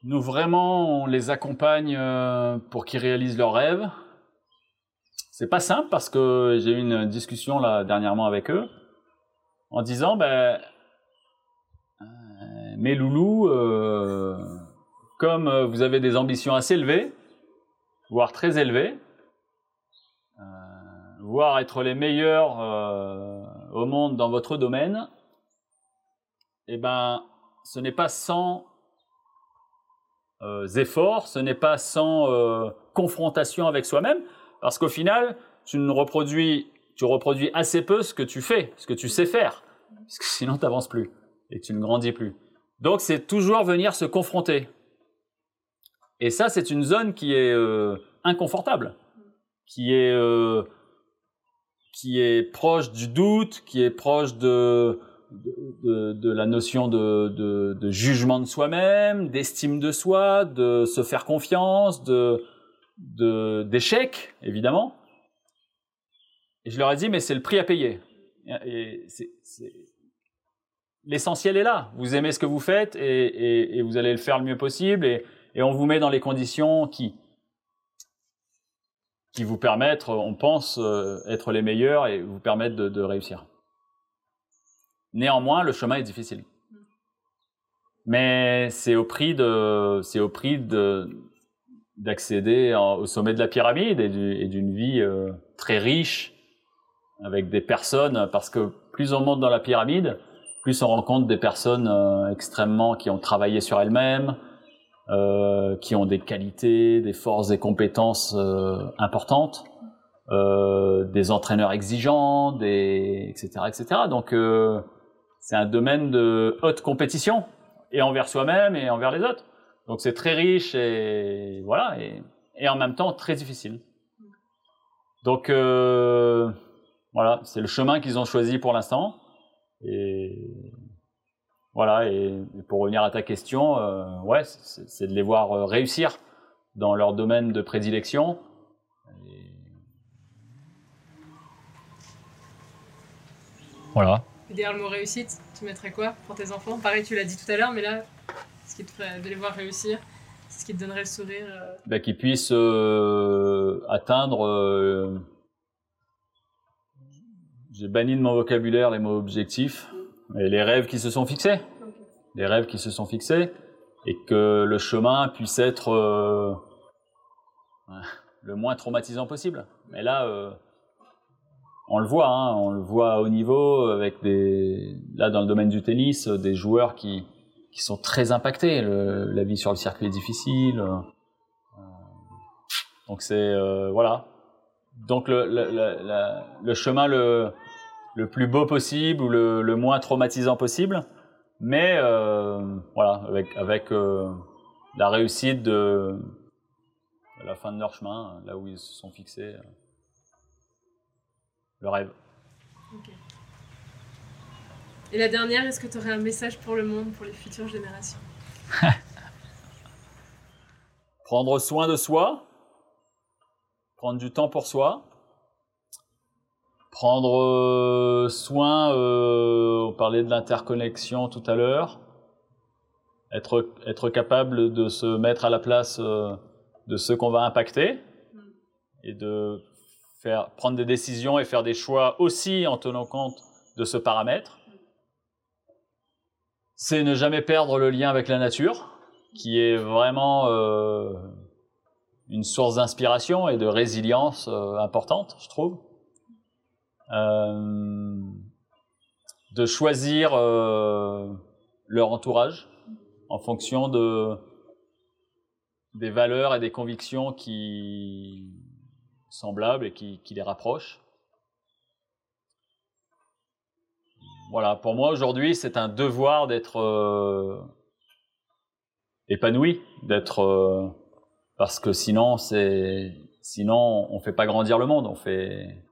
Speaker 1: Nous vraiment, on les accompagne euh, pour qu'ils réalisent leurs rêves. C'est pas simple parce que j'ai eu une discussion là dernièrement avec eux en disant ben euh, mes loulous, euh, comme euh, vous avez des ambitions assez élevées, voire très élevées, voire être les meilleurs au monde dans votre domaine, eh ben, ce n'est pas sans euh, efforts, ce n'est pas sans euh, confrontation avec soi-même, parce qu'au final, tu ne reproduis, tu reproduis assez peu ce que tu fais, ce que tu sais faire, parce que sinon tu n'avances plus et tu ne grandis plus. Donc c'est toujours venir se confronter. Et ça, c'est une zone qui est euh, inconfortable, qui est euh, qui est proche du doute, qui est proche de, de, la notion de, jugement de soi-même, d'estime de soi, de se faire confiance, de d'échec, évidemment. Et je leur ai dit, mais c'est le prix à payer. L'essentiel est là. Vous aimez ce que vous faites et, vous allez le faire le mieux possible et, on vous met dans les conditions qui, qui vous permettent, on pense, euh, être les meilleurs et vous permettre de, de réussir. Néanmoins, le chemin est difficile. Mais c'est au prix de, c'est au prix de, d'accéder au sommet de la pyramide et, du- et d'une vie euh, très riche avec des personnes, parce que plus on monte dans la pyramide, plus on rencontre des personnes euh, extrêmement qui ont travaillé sur elles-mêmes, euh, qui ont des qualités, des forces et compétences euh, importantes, euh, des entraîneurs exigeants, des etc etc. Donc euh, c'est un domaine de haute compétition et envers soi-même et envers les autres. Donc c'est très riche et voilà et, en même temps très difficile. Donc euh, voilà, c'est le chemin qu'ils ont choisi pour l'instant. Et voilà, et, pour revenir à ta question, euh, ouais, c'est de les voir euh, réussir dans leur domaine de prédilection. Voilà.
Speaker 2: Derrière le mot réussite, tu mettrais quoi pour tes enfants? Pareil, tu l'as dit tout à l'heure, mais là, ce qui te ferait de les voir réussir, c'est ce qui te donnerait le sourire. euh,
Speaker 1: Bah, qu'ils puissent euh, atteindre. euh, J'ai banni de mon vocabulaire les mots objectifs et les rêves qui se sont fixés. Les rêves qui se sont fixés et que le chemin puisse être le moins traumatisant possible. Mais là, on le voit, hein, on le voit à haut niveau avec des, là dans le domaine du tennis, euh, des joueurs qui, qui sont très impactés. Le- la vie sur le circuit est difficile. euh, donc c'est euh, voilà. Donc le, le, le- chemin le, plus beau possible ou le, moins traumatisant possible mais voilà, avec, avec la réussite de, de la fin de leur chemin, là où ils se sont fixés, le rêve.
Speaker 2: Et la dernière, est-ce que tu aurais un message pour le monde, pour les futures générations?
Speaker 1: Prendre soin de soi, prendre du temps pour soi, prendre euh, soin, euh, on parlait de l'interconnexion tout à l'heure, être, être capable de se mettre à la place euh, de ceux qu'on va impacter. Et de faire, prendre des décisions et faire des choix aussi en tenant compte de ce paramètre. C'est ne jamais perdre le lien avec la nature, qui est vraiment euh, une source d'inspiration et de résilience euh, importante, je trouve. Euh, de choisir euh, leur entourage en fonction de des valeurs et des convictions qui semblables et qui, qui les rapprochent. Voilà, pour moi aujourd'hui, c'est un devoir d'être euh, épanoui, d'être euh, parce que sinon c'est sinon on fait pas grandir le monde, on fait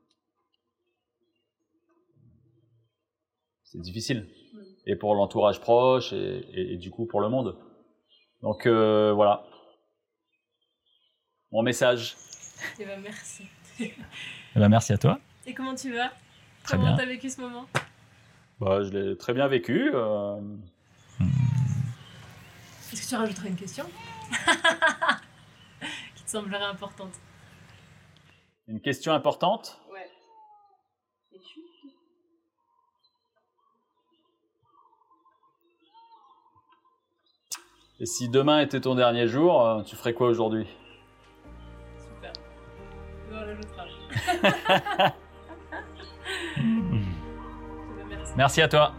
Speaker 1: c'est difficile et pour l'entourage proche et, et- et du coup pour le monde. Donc euh, voilà mon message.
Speaker 2: Eh ben, merci.
Speaker 3: Eh ben, merci à toi.
Speaker 2: Et comment tu vas?
Speaker 3: Très
Speaker 2: Comment t'as vécu ce moment?
Speaker 1: Bah, je l'ai très bien vécu. euh,
Speaker 2: Est-ce que tu rajouterais une question? Qui te semblerait importante
Speaker 1: une question importante?
Speaker 2: Ouais.
Speaker 1: Et si demain était ton dernier jour, euh, tu ferais quoi aujourd'hui?
Speaker 3: Merci à toi.